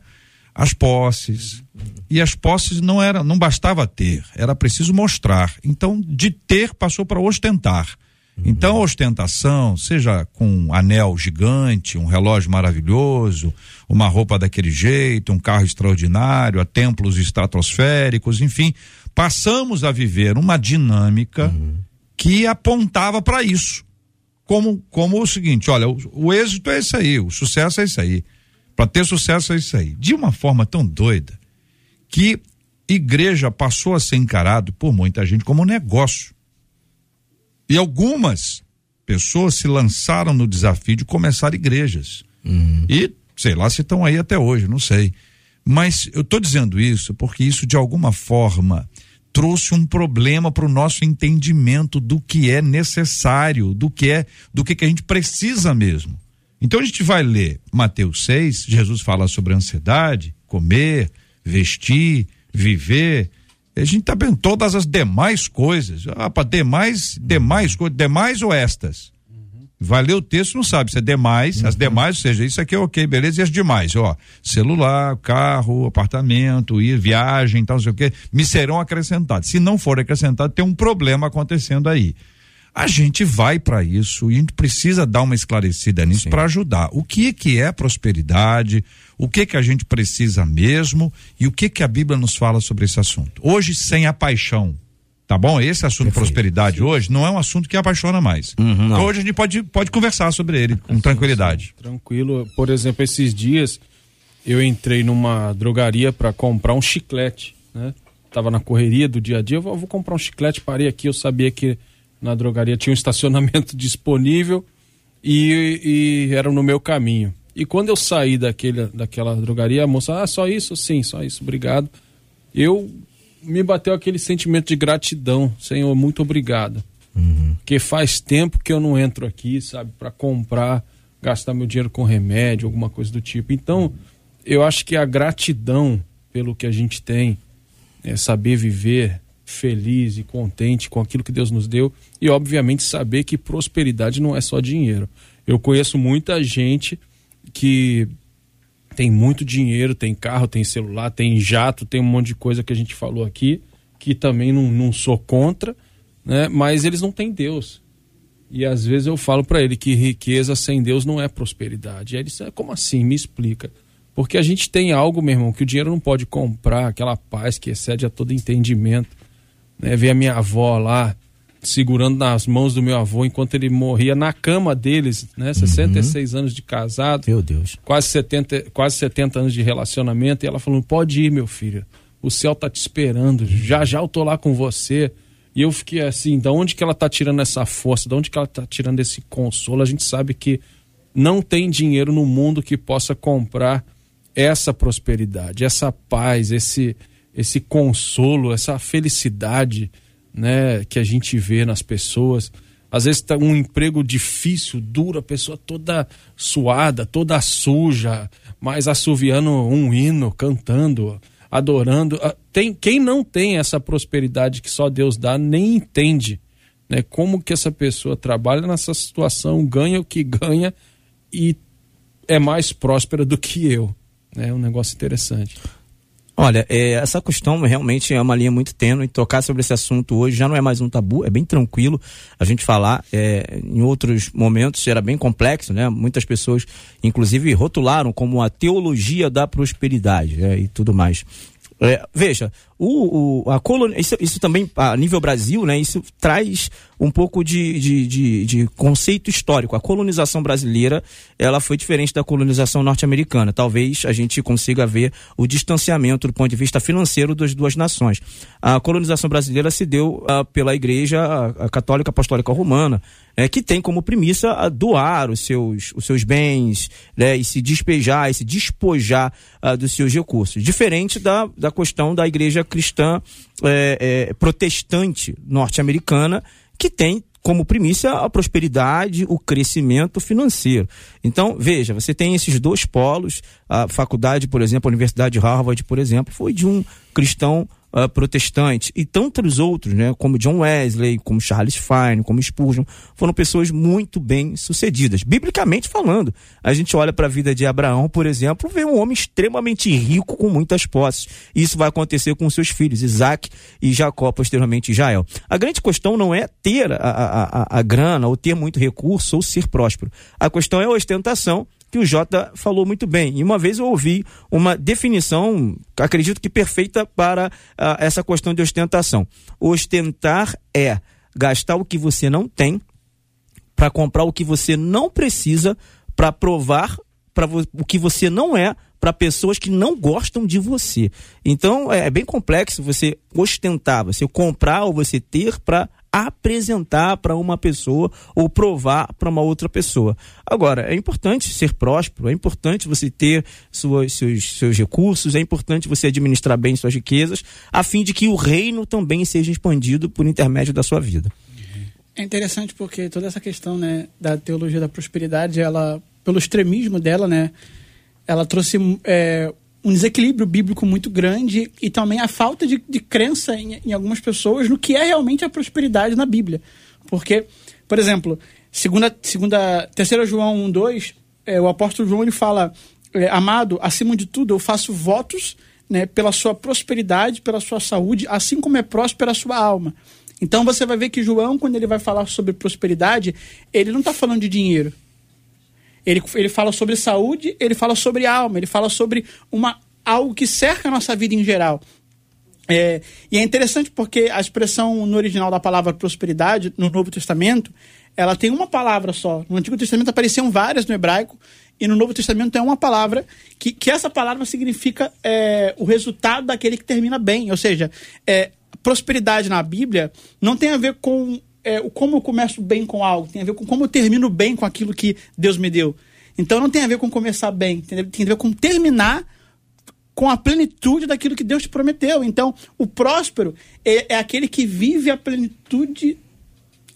as posses. E as posses não era, não bastava ter, era preciso mostrar. Então, de ter passou para ostentar. Então, a ostentação, seja com um anel gigante, um relógio maravilhoso, uma roupa daquele jeito, um carro extraordinário, a templos estratosféricos, enfim, passamos a viver uma dinâmica que apontava para isso. Como, como o seguinte: olha, o, o êxito é isso aí, o sucesso é isso aí. Para ter sucesso é isso aí. De uma forma tão doida que igreja passou a ser encarado por muita gente como um negócio. E algumas pessoas se lançaram no desafio de começar igrejas. E sei lá se estão aí até hoje, não sei. Mas eu estou dizendo isso porque isso de alguma forma trouxe um problema para o nosso entendimento do que é necessário, do que é, do que, que a gente precisa mesmo. Então a gente vai ler Mateus 6, Jesus fala sobre ansiedade, comer, vestir, viver. A gente está vendo todas as demais coisas. Ah, para demais, demais coisas, demais ou estas? Vai ler o texto, não sabe se é demais, as demais, ou seja, isso aqui é ok, beleza, e as demais, ó, celular, carro, apartamento, ir, viagem, tal, não sei o quê, me serão acrescentados. Se não for acrescentado, tem um problema acontecendo aí. A gente vai para isso e a gente precisa dar uma esclarecida nisso para ajudar. O que que é prosperidade? O que que a gente precisa mesmo e o que que a Bíblia nos fala sobre esse assunto? Hoje sem a paixão, tá bom? Esse assunto prosperidade hoje não é um assunto que apaixona mais. não. Hoje a gente pode pode conversar sobre ele com tranquilidade. Tranquilo. Por exemplo, esses dias eu entrei numa drogaria para comprar um chiclete, né? Tava na correria do dia a dia, eu vou comprar um chiclete, parei aqui, eu sabia que na drogaria tinha um estacionamento *laughs* disponível. e, e era no meu caminho. E quando eu saí daquele, daquela drogaria, a moça, ah, só isso? Sim, só isso, obrigado. Eu me bateu aquele sentimento de gratidão, Senhor, muito obrigado. Uhum. Porque faz tempo que eu não entro aqui, sabe, para comprar, gastar meu dinheiro com remédio, alguma coisa do tipo. Então, eu acho que a gratidão pelo que a gente tem, é saber viver feliz e contente com aquilo que Deus nos deu e, obviamente, saber que prosperidade não é só dinheiro. Eu conheço muita gente que tem muito dinheiro, tem carro, tem celular, tem jato, tem um monte de coisa que a gente falou aqui, que também não, não sou contra, né? mas eles não têm Deus. E às vezes eu falo para ele que riqueza sem Deus não é prosperidade. E ele diz, como assim? Me explica. Porque a gente tem algo, meu irmão, que o dinheiro não pode comprar, aquela paz que excede a todo entendimento. Né? Ver a minha avó lá, segurando nas mãos do meu avô enquanto ele morria na cama deles, né? 66 uhum. anos de casado. Meu Deus. Quase 70, quase 70 anos de relacionamento. E ela falou: pode ir, meu filho. O céu tá te esperando. Já já eu tô lá com você. E eu fiquei assim, da onde que ela tá tirando essa força? Da onde que ela tá tirando esse consolo? A gente sabe que não tem dinheiro no mundo que possa comprar essa prosperidade, essa paz, esse, esse consolo, essa felicidade né, que a gente vê nas pessoas. Às vezes tá um emprego difícil, duro, a pessoa toda suada, toda suja, mas assoviando um hino, cantando, adorando. Ah, tem quem não tem essa prosperidade que só Deus dá nem entende, né? Como que essa pessoa trabalha nessa situação, ganha o que ganha e é mais próspera do que eu. É um negócio interessante. Olha, é, essa questão realmente é uma linha muito tênue. Tocar sobre esse assunto hoje já não é mais um tabu, é bem tranquilo a gente falar. É, em outros momentos era bem complexo, né? Muitas pessoas, inclusive, rotularam como a teologia da prosperidade né? e tudo mais. É, veja, o, o, a colon... isso, isso também, a nível Brasil, né, isso traz um pouco de, de, de, de, conceito histórico. A colonização brasileira ela foi diferente da colonização norte-americana. Talvez a gente consiga ver o distanciamento do ponto de vista financeiro das duas nações. A colonização brasileira se deu uh, pela Igreja Católica Apostólica Romana, é, que tem como premissa a doar os seus, os seus bens né, e se despejar, e se despojar uh, dos seus recursos. Diferente da, da questão da Igreja cristã é, é, protestante norte-americana, que tem como primícia a prosperidade, o crescimento financeiro. Então, veja, você tem esses dois polos. A faculdade, por exemplo, a Universidade de Harvard, por exemplo, foi de um cristão uh, protestante e tantos outros, né, como John Wesley, como Charles Fine, como Spurgeon, foram pessoas muito bem sucedidas. Biblicamente falando, a gente olha para a vida de Abraão, por exemplo, vê um homem extremamente rico com muitas posses. Isso vai acontecer com seus filhos, Isaac e Jacó, posteriormente Israel. A grande questão não é ter a, a, a, a grana ou ter muito recurso ou ser próspero. A questão é a ostentação que o Jota falou muito bem. E uma vez eu ouvi uma definição, acredito que perfeita para uh, essa questão de ostentação. Ostentar é gastar o que você não tem para comprar o que você não precisa para provar para o que você não é para pessoas que não gostam de você. Então é, é bem complexo você ostentar, você comprar ou você ter para apresentar para uma pessoa ou provar para uma outra pessoa. Agora, é importante ser próspero, é importante você ter suas, seus, seus recursos, é importante você administrar bem suas riquezas, a fim de que o reino também seja expandido por intermédio da sua vida. É interessante porque toda essa questão né, da teologia da prosperidade, ela, pelo extremismo dela, né, ela trouxe é, um desequilíbrio bíblico muito grande e também a falta de, de crença em, em, algumas pessoas no que é realmente a prosperidade na Bíblia. Porque, por exemplo, segunda, segunda, terceira João 1, 2, é, o apóstolo João ele fala, é, amado, acima de tudo eu faço votos né, pela sua prosperidade, pela sua saúde, assim como é próspera a sua alma. Então você vai ver que João, quando ele vai falar sobre prosperidade, ele não está falando de dinheiro. Ele, ele fala sobre saúde, ele fala sobre alma, ele fala sobre uma, algo que cerca a nossa vida em geral. É, e é interessante porque a expressão no original da palavra prosperidade, no Novo Testamento, ela tem uma palavra só. No Antigo Testamento apareciam várias no hebraico, e no Novo Testamento tem uma palavra que, que essa palavra significa é, o resultado daquele que termina bem. Ou seja, é, prosperidade na Bíblia não tem a ver com é, como eu começo bem com algo, tem a ver com como eu termino bem com aquilo que Deus me deu. Então não tem a ver com começar bem, tem a ver com terminar com a plenitude daquilo que Deus te prometeu. Então, o próspero é, é aquele que vive a plenitude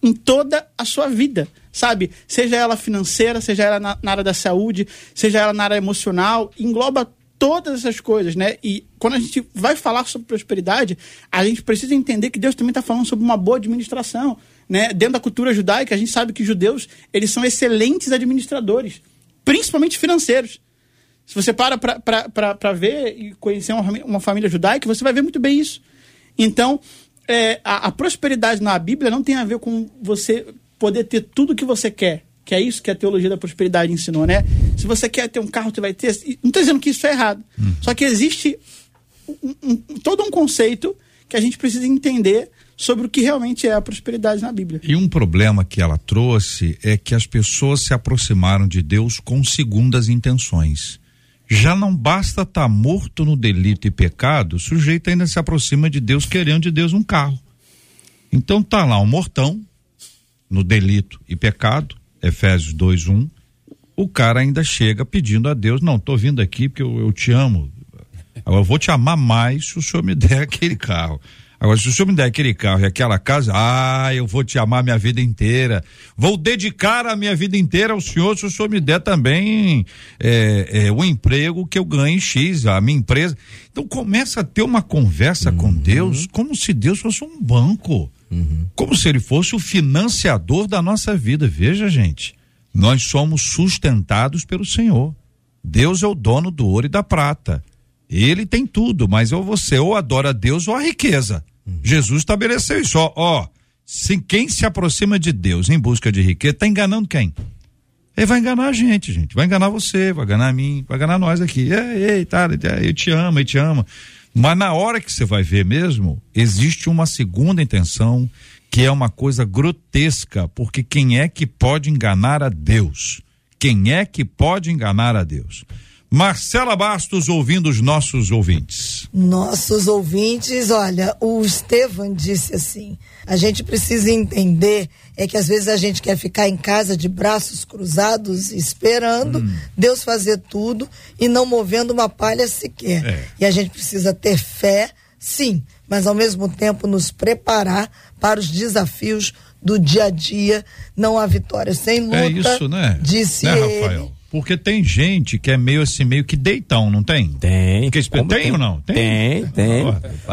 em toda a sua vida, sabe? Seja ela financeira, seja ela na, na área da saúde, seja ela na área emocional, engloba todas essas coisas, né? E quando a gente vai falar sobre prosperidade, a gente precisa entender que Deus também está falando sobre uma boa administração, né? Dentro da cultura judaica, a gente sabe que judeus eles são excelentes administradores, principalmente financeiros. Se você para para ver e conhecer uma, uma, família judaica, você vai ver muito bem isso. Então, é, a, a prosperidade na Bíblia não tem a ver com você poder ter tudo que você quer que é isso que a teologia da prosperidade ensinou, né? Se você quer ter um carro, você vai ter. Não estou dizendo que isso é errado. Uhum. Só que existe um, um, todo um conceito que a gente precisa entender sobre o que realmente é a prosperidade na Bíblia. E um problema que ela trouxe é que as pessoas se aproximaram de Deus com segundas intenções. Já não basta estar tá morto no delito e pecado, o sujeito ainda se aproxima de Deus querendo de Deus um carro. Então tá lá um mortão no delito e pecado, Efésios 2:1, o cara ainda chega pedindo a Deus, não, tô vindo aqui porque eu, eu te amo. Eu vou te amar mais se o senhor me der *laughs* aquele carro. Agora, se o senhor me der aquele carro e aquela casa, ah, eu vou te amar minha vida inteira. Vou dedicar a minha vida inteira ao senhor se o senhor me der também é, é, o emprego que eu ganhe X, a minha empresa. Então começa a ter uma conversa uhum. com Deus como se Deus fosse um banco. Uhum. Como se ele fosse o financiador da nossa vida. Veja, gente, nós somos sustentados pelo Senhor. Deus é o dono do ouro e da prata. Ele tem tudo, mas ou você ou adora Deus ou a riqueza. Jesus estabeleceu isso. Ó, ó, se quem se aproxima de Deus em busca de riqueza, está enganando quem? Ele vai enganar a gente, gente. Vai enganar você, vai enganar a mim, vai enganar nós aqui. Ei, ei, tá, eu te amo, eu te amo. Mas na hora que você vai ver mesmo, existe uma segunda intenção que é uma coisa grotesca, porque quem é que pode enganar a Deus? Quem é que pode enganar a Deus? Marcela Bastos ouvindo os nossos ouvintes. Nossos ouvintes, olha, o Estevam disse assim: a gente precisa entender é que às vezes a gente quer ficar em casa de braços cruzados, esperando hum. Deus fazer tudo e não movendo uma palha sequer. É. E a gente precisa ter fé, sim, mas ao mesmo tempo nos preparar para os desafios do dia a dia. Não há vitória sem luta. É isso, né? Disse né, ele. Rafael? Porque tem gente que é meio assim, meio que deitão, não tem? Tem. Porque tem, tem ou não? Tem, tem. tem.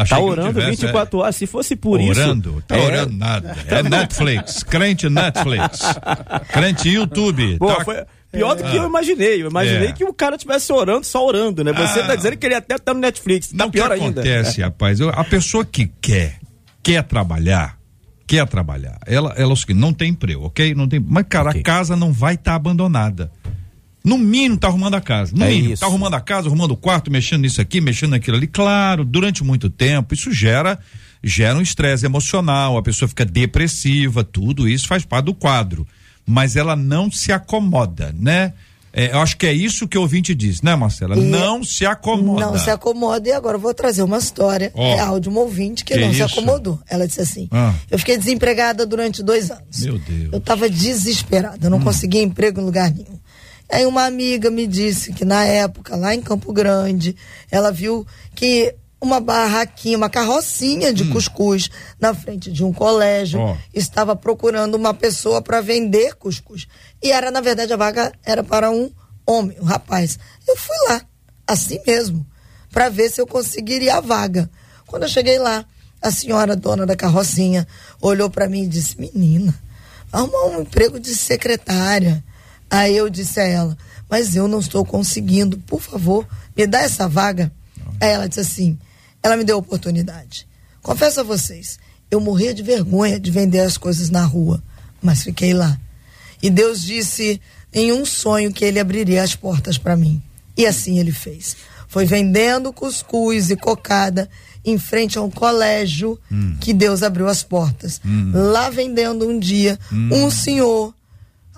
tá orando tivesse, 24 é... horas. Se fosse por orando, isso. Orando, tá é... orando nada. É Netflix, crente Netflix. crente YouTube. Tá... foi... Pior do que eu imaginei. Eu imaginei é. que o cara estivesse orando, só orando, né? Você ah. tá dizendo que ele até tá no Netflix. Tá não, pior que ainda. acontece, *laughs* rapaz? A pessoa que quer, quer trabalhar, quer trabalhar. Ela, ela é não tem emprego, ok? Não tem, mas, cara, okay. a casa não vai estar tá abandonada. No mínimo tá arrumando a casa. No é mínimo, tá isso. tá arrumando a casa, arrumando o quarto, mexendo nisso aqui, mexendo naquilo ali. Claro, durante muito tempo, isso gera gera um estresse emocional, a pessoa fica depressiva, tudo isso faz parte do quadro. Mas ela não se acomoda, né? É, eu acho que é isso que o ouvinte diz, né, Marcela? E não se acomoda. Não se acomoda. E agora eu vou trazer uma história oh, real de uma ouvinte que, que não isso? se acomodou. Ela disse assim: ah. Eu fiquei desempregada durante dois anos. Meu Deus. Eu estava desesperada, eu não hum. conseguia emprego em lugar nenhum. Aí uma amiga me disse que na época, lá em Campo Grande, ela viu que uma barraquinha, uma carrocinha de hum. cuscuz na frente de um colégio oh. estava procurando uma pessoa para vender cuscuz. E era, na verdade, a vaga era para um homem, um rapaz. Eu fui lá, assim mesmo, para ver se eu conseguiria a vaga. Quando eu cheguei lá, a senhora dona da carrocinha olhou para mim e disse: Menina, arruma um emprego de secretária. Aí eu disse a ela, mas eu não estou conseguindo, por favor, me dá essa vaga. Aí ela disse assim, ela me deu a oportunidade. Confesso a vocês, eu morria de vergonha de vender as coisas na rua, mas fiquei lá. E Deus disse em um sonho que ele abriria as portas para mim. E assim ele fez. Foi vendendo cuscuz e cocada em frente a um colégio hum. que Deus abriu as portas. Hum. Lá vendendo um dia, hum. um senhor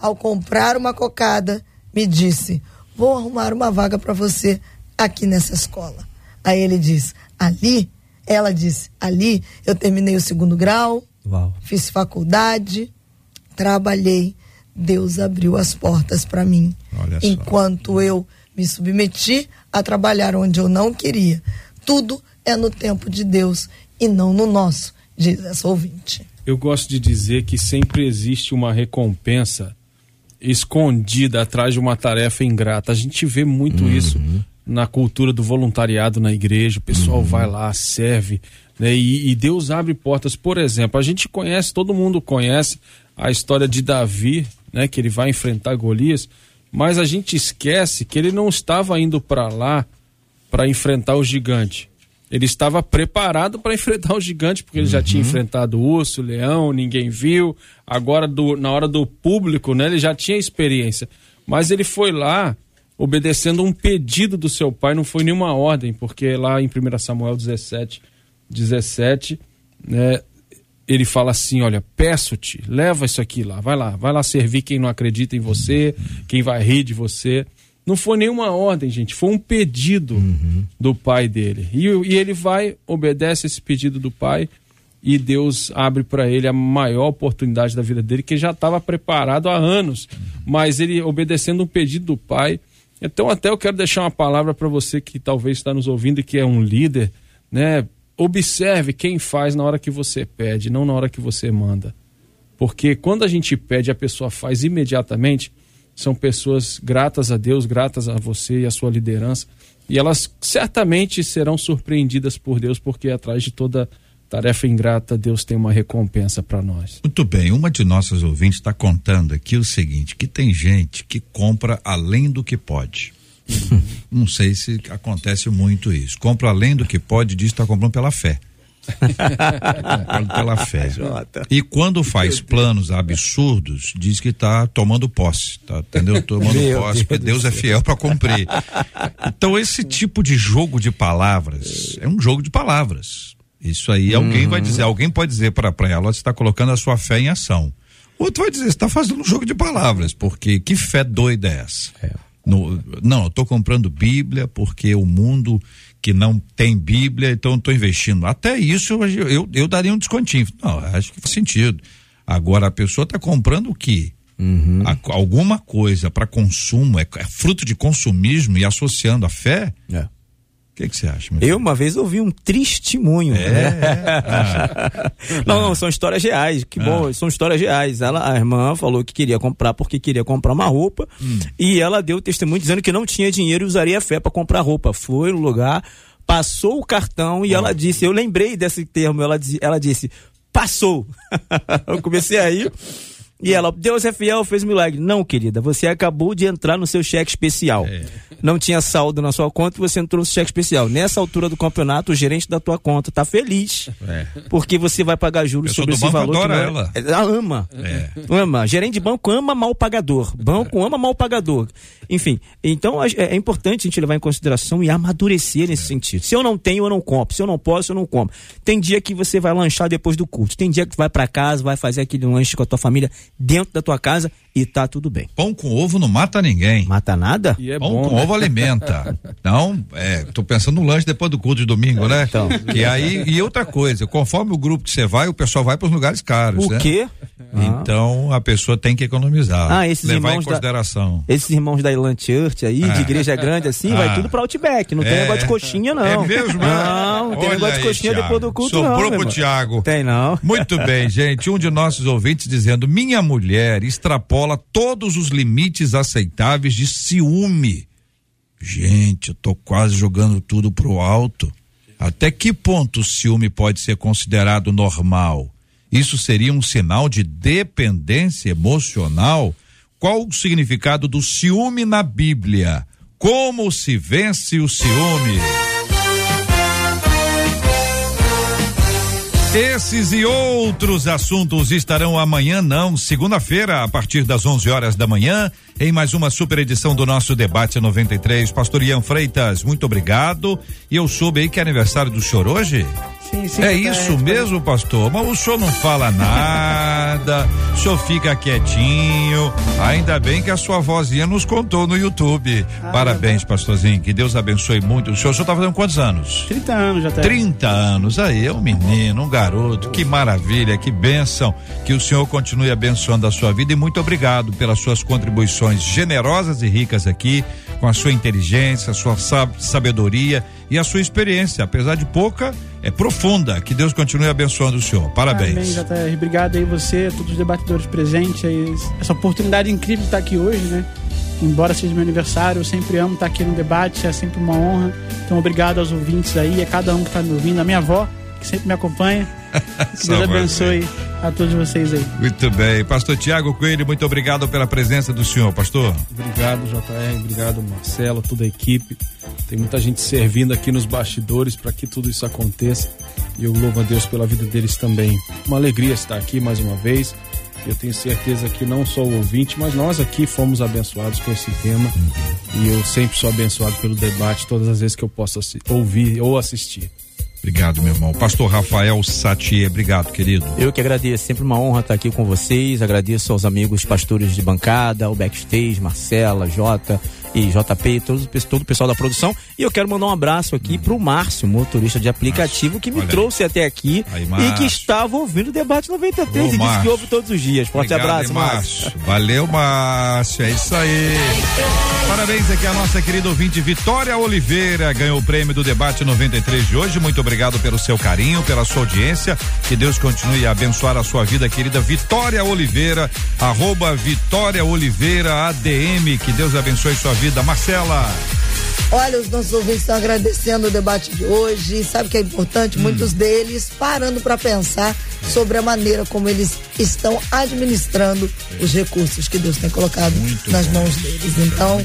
ao comprar uma cocada, me disse: Vou arrumar uma vaga para você aqui nessa escola. Aí ele disse: Ali, ela disse: Ali eu terminei o segundo grau, Uau. fiz faculdade, trabalhei. Deus abriu as portas para mim. Olha enquanto só. eu me submeti a trabalhar onde eu não queria. Tudo é no tempo de Deus e não no nosso, diz essa ouvinte. Eu gosto de dizer que sempre existe uma recompensa escondida atrás de uma tarefa ingrata. A gente vê muito uhum. isso na cultura do voluntariado na igreja. O pessoal uhum. vai lá, serve, né? E, e, Deus abre portas. Por exemplo, a gente conhece, todo mundo conhece a história de Davi, né? Que ele vai enfrentar Golias, mas a gente esquece que ele não estava indo para lá para enfrentar o gigante. Ele estava preparado para *laughs* enfrentar o gigante, porque ele uhum. já tinha uhum. enfrentado o urso, o leão, ninguém viu. Agora, do, na hora do público, né, ele já tinha experiência. Mas ele foi lá obedecendo um pedido do seu pai, não foi nenhuma ordem, porque lá em 1 Samuel 17, 17, né, ele fala assim: Olha, peço-te, leva isso aqui lá, vai lá, vai lá servir quem não acredita em você, quem vai rir de você. Não foi nenhuma ordem, gente, foi um pedido uhum. do pai dele. E, e, ele vai, obedece esse pedido do pai e Deus abre para ele a maior oportunidade da vida dele, que já estava preparado há anos, mas ele obedecendo um pedido do pai. Então, até eu quero deixar uma palavra para você que talvez está nos ouvindo e que é um líder, né? Observe quem faz na hora que você pede, não na hora que você manda. Porque quando a gente pede, a pessoa faz imediatamente são pessoas gratas a Deus, gratas a você e a sua liderança. E elas certamente serão surpreendidas por Deus, porque atrás de toda tarefa ingrata, Deus tem uma recompensa para nós. Muito bem, uma de nossas ouvintes está contando aqui o seguinte: que tem gente que compra além do que pode. *laughs* Não sei se acontece muito isso. Compra além do que pode, diz que está comprando pela fé. Pela fé. *laughs* E quando faz planos absurdos, diz que está tomando posse, tá, entendeu? Tomando Meu posse, Deus porque Deus é fiel para cumprir. Então esse tipo de jogo de palavras é um jogo de palavras. Isso aí uhum. alguém vai dizer, alguém pode dizer para ela, você está colocando a sua fé em ação. Outro vai dizer, você está fazendo um jogo de palavras, porque que fé doida é essa? É. No, não, eu estou comprando Bíblia porque o mundo que não tem Bíblia, então estou investindo. Até isso eu, eu, eu, daria um descontinho. Não, acho que faz sentido. Agora a pessoa está comprando o quê? Uhum. A, alguma coisa para consumo, é, é, fruto de consumismo e associando a fé. É. O que você acha? Eu uma vez ouvi um testemunho. É, né? ah. *laughs* não, não, são histórias reais. Que ah. bom, são histórias reais. Ela, a irmã falou que queria comprar porque queria comprar uma roupa hum. e ela deu testemunho dizendo que não tinha dinheiro e usaria fé para comprar roupa. Foi no lugar, passou o cartão e ela disse, eu lembrei desse termo, ela, ela disse, passou. *laughs* eu comecei aí. E ela, Deus é fiel, fez um milagre. Não, querida, você acabou de entrar no seu cheque especial. É. Não tinha saldo na sua conta e você entrou no cheque especial. Nessa altura do campeonato, o gerente da tua conta tá feliz. É. Porque você vai pagar juros sobre esse valor. Adora é- ela. ela ama. É. Ama. Gerente de banco ama mal pagador. Banco ama mal pagador. Enfim, então é, é importante a gente levar em consideração e amadurecer nesse sentido. Se eu não tenho, eu não compro. Se eu não posso, eu não compro. Tem dia que você vai lanchar depois do culto. Tem dia que tu vai para casa, vai fazer aquele lanche com a tua família dentro da tua casa e tá tudo bem. Pão com ovo não mata ninguém. Mata nada? É Pão bom, com né? ovo alimenta. *laughs* Então, é, tô pensando no lanche depois do culto de domingo, né? Então. Que aí, e outra coisa, conforme o grupo que você vai, o pessoal vai para os lugares caros, o né? quê? Então, a pessoa tem que economizar. Ah, esses levar irmãos em consideração. Da, esses irmãos da Ilan Church aí, de é. igreja grande assim, ah. vai tudo para Outback, não é. tem negócio de coxinha não. É mesmo? Não, não tem negócio de coxinha aí, depois do culto Sobrou não. Sobrou pro Tiago. Tem não. Muito bem, gente, um de nossos ouvintes dizendo, minha mulher extrapola todos os limites aceitáveis de ciúme. Gente, eu tô quase jogando tudo pro alto. Até que ponto o ciúme pode ser considerado normal? Isso seria um sinal de dependência emocional? Qual o significado do ciúme na Bíblia? Como se vence o ciúme? Esses e outros assuntos estarão amanhã, não, segunda-feira, a partir das 11 horas da manhã, em mais uma super edição do nosso debate 93. Pastor Ian Freitas, muito obrigado. E eu soube aí que é aniversário do senhor hoje? Sim, sim. É isso mesmo, pastor? Mas o senhor não fala nada. nada, o senhor fica quietinho. Ainda bem que a sua vozinha nos contou no YouTube. Ah, Parabéns, é pastorzinho. Que Deus abençoe muito. O senhor, o senhor tá fazendo quantos anos? 30 anos já tá. 30 anos. Aí, é um menino, um garoto. Que maravilha, que bênção. Que o senhor continue abençoando a sua vida e muito obrigado pelas suas contribuições generosas e ricas aqui, com a sua inteligência, a sua sabedoria e a sua experiência, apesar de pouca, é profunda. Que Deus continue abençoando o senhor. Parabéns. Amém, JR. Obrigado aí você, todos os debatedores presentes, essa oportunidade incrível de estar aqui hoje, né? Embora seja meu aniversário, eu sempre amo estar aqui no debate, é sempre uma honra. Então, obrigado aos ouvintes aí, a cada um que está me ouvindo, a minha avó, que sempre me acompanha. *laughs* Que Deus abençoe a todos vocês aí. Muito bem. Pastor Tiago Coelho, muito obrigado pela presença do senhor, pastor. Obrigado, JR. Obrigado, Marcelo, toda a equipe. Tem muita gente servindo aqui nos bastidores para que tudo isso aconteça. E eu louvo a Deus pela vida deles também. Uma alegria estar aqui mais uma vez. Eu tenho certeza que não só o ouvinte, mas nós aqui fomos abençoados com esse tema. E eu sempre sou abençoado pelo debate todas as vezes que eu posso ouvir ou assistir. Obrigado, meu irmão. Pastor Rafael Satie, obrigado, querido. Eu que agradeço, sempre uma honra estar aqui com vocês. Agradeço aos amigos pastores de bancada, o backstage, Marcela, Jota, e JP, todo, todo o pessoal da produção. E eu quero mandar um abraço aqui pro Márcio, motorista de aplicativo, que me trouxe aí. até aqui aí, e que estava ouvindo o debate 93 Ô, e disse que ouve todos os dias. Forte Obrigado, abraço, Márcio. Valeu, Márcio. É isso aí. Parabéns aqui a nossa querida ouvinte Vitória Oliveira, ganhou o prêmio do debate 93 de hoje. Muito obrigado pelo seu carinho, pela sua audiência. Que Deus continue a abençoar a sua vida, querida Vitória Oliveira, arroba Vitória Oliveira ADM. Que Deus abençoe sua vida vida. Marcela. Olha, os nossos ouvintes estão agradecendo o debate de hoje. Sabe o que é importante? Hum. Muitos deles parando para pensar sobre a maneira como eles estão administrando os recursos que Deus tem colocado Muito nas bom. mãos deles. Então,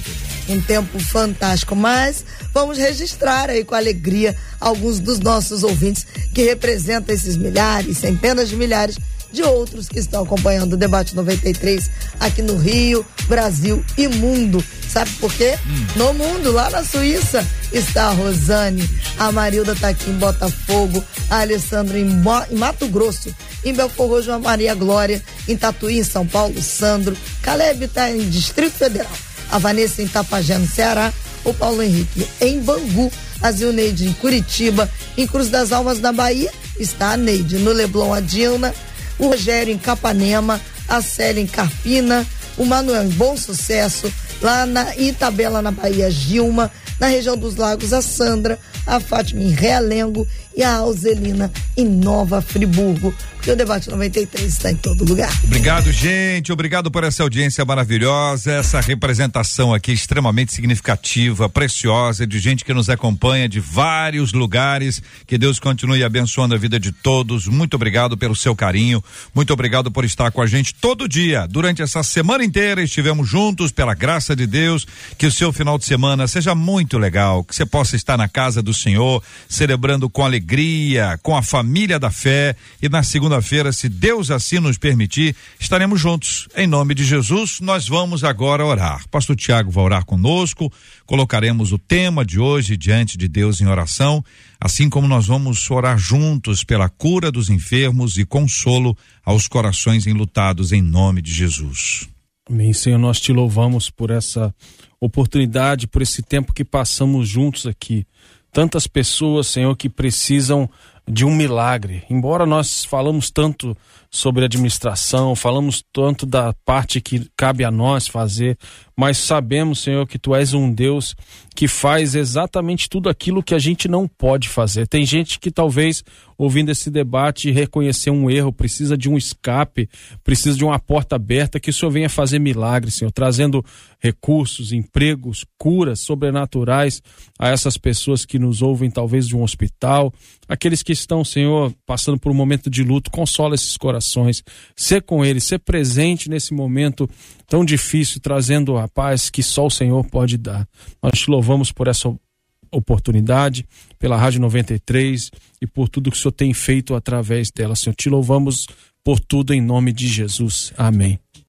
um tempo fantástico. Mas vamos registrar aí com alegria alguns dos nossos ouvintes que representam esses milhares, centenas de milhares de outros que estão acompanhando o debate 93 aqui no Rio, Brasil e mundo. Sabe por quê? Hum. No mundo, lá na Suíça, está a Rosane, a Marilda está aqui em Botafogo, a Alessandra em, Mo, em Mato Grosso, em Belfor Roxo, a Maria Glória, em Tatuí, em São Paulo, Sandro, Caleb está em Distrito Federal, a Vanessa em Tapajé, no Ceará, o Paulo Henrique em Bangu, a Zilneide em Curitiba, em Cruz das Almas, na Bahia, está a Neide, no Leblon, a Dilna, o Rogério em Capanema, a Célia em Carpina, o Manuel em Bom Sucesso, lá na Itabela, na Bahia, Gilma, na região dos Lagos, a Sandra, a Fátima em Realengo e a Alzelina em Nova Friburgo porque o debate 93 está em todo lugar. Obrigado, gente. Obrigado por essa audiência maravilhosa, essa representação aqui extremamente significativa, preciosa, de gente que nos acompanha de vários lugares. Que Deus continue abençoando a vida de todos. Muito obrigado pelo seu carinho. Muito obrigado por estar com a gente todo dia. Durante essa semana inteira estivemos juntos, pela graça de Deus. Que o seu final de semana seja muito legal. Que você possa estar na casa do Senhor, celebrando com alegria, com a família da fé. E na segunda segunda-feira, se Deus assim nos permitir, estaremos juntos. Em nome de Jesus, nós vamos agora orar. Pastor Tiago vai orar conosco, colocaremos o tema de hoje diante de Deus em oração, assim como nós vamos orar juntos pela cura dos enfermos e consolo aos corações enlutados em nome de Jesus. Amém, Senhor, nós te louvamos por essa oportunidade, por esse tempo que passamos juntos aqui. Tantas pessoas, Senhor, que precisam de um milagre. Embora nós falamos tanto sobre administração, falamos tanto da parte que cabe a nós fazer, mas sabemos, Senhor, que tu és um Deus que faz exatamente tudo aquilo que a gente não pode fazer. Tem gente que talvez ouvindo esse debate reconhecer um erro, precisa de um escape, precisa de uma porta aberta, que o Senhor venha fazer milagres, Senhor, trazendo recursos, empregos, curas sobrenaturais a essas pessoas que nos ouvem, talvez de um hospital, aqueles que estão, Senhor, passando por um momento de luto, consola esses corações, ser com eles, ser presente nesse momento tão difícil, trazendo a paz que só o Senhor pode dar. Nós te louvamos por essa oportunidade, pela Rádio 93 e por tudo que o Senhor tem feito através dela. Senhor, te louvamos por tudo em nome de Jesus. Amém.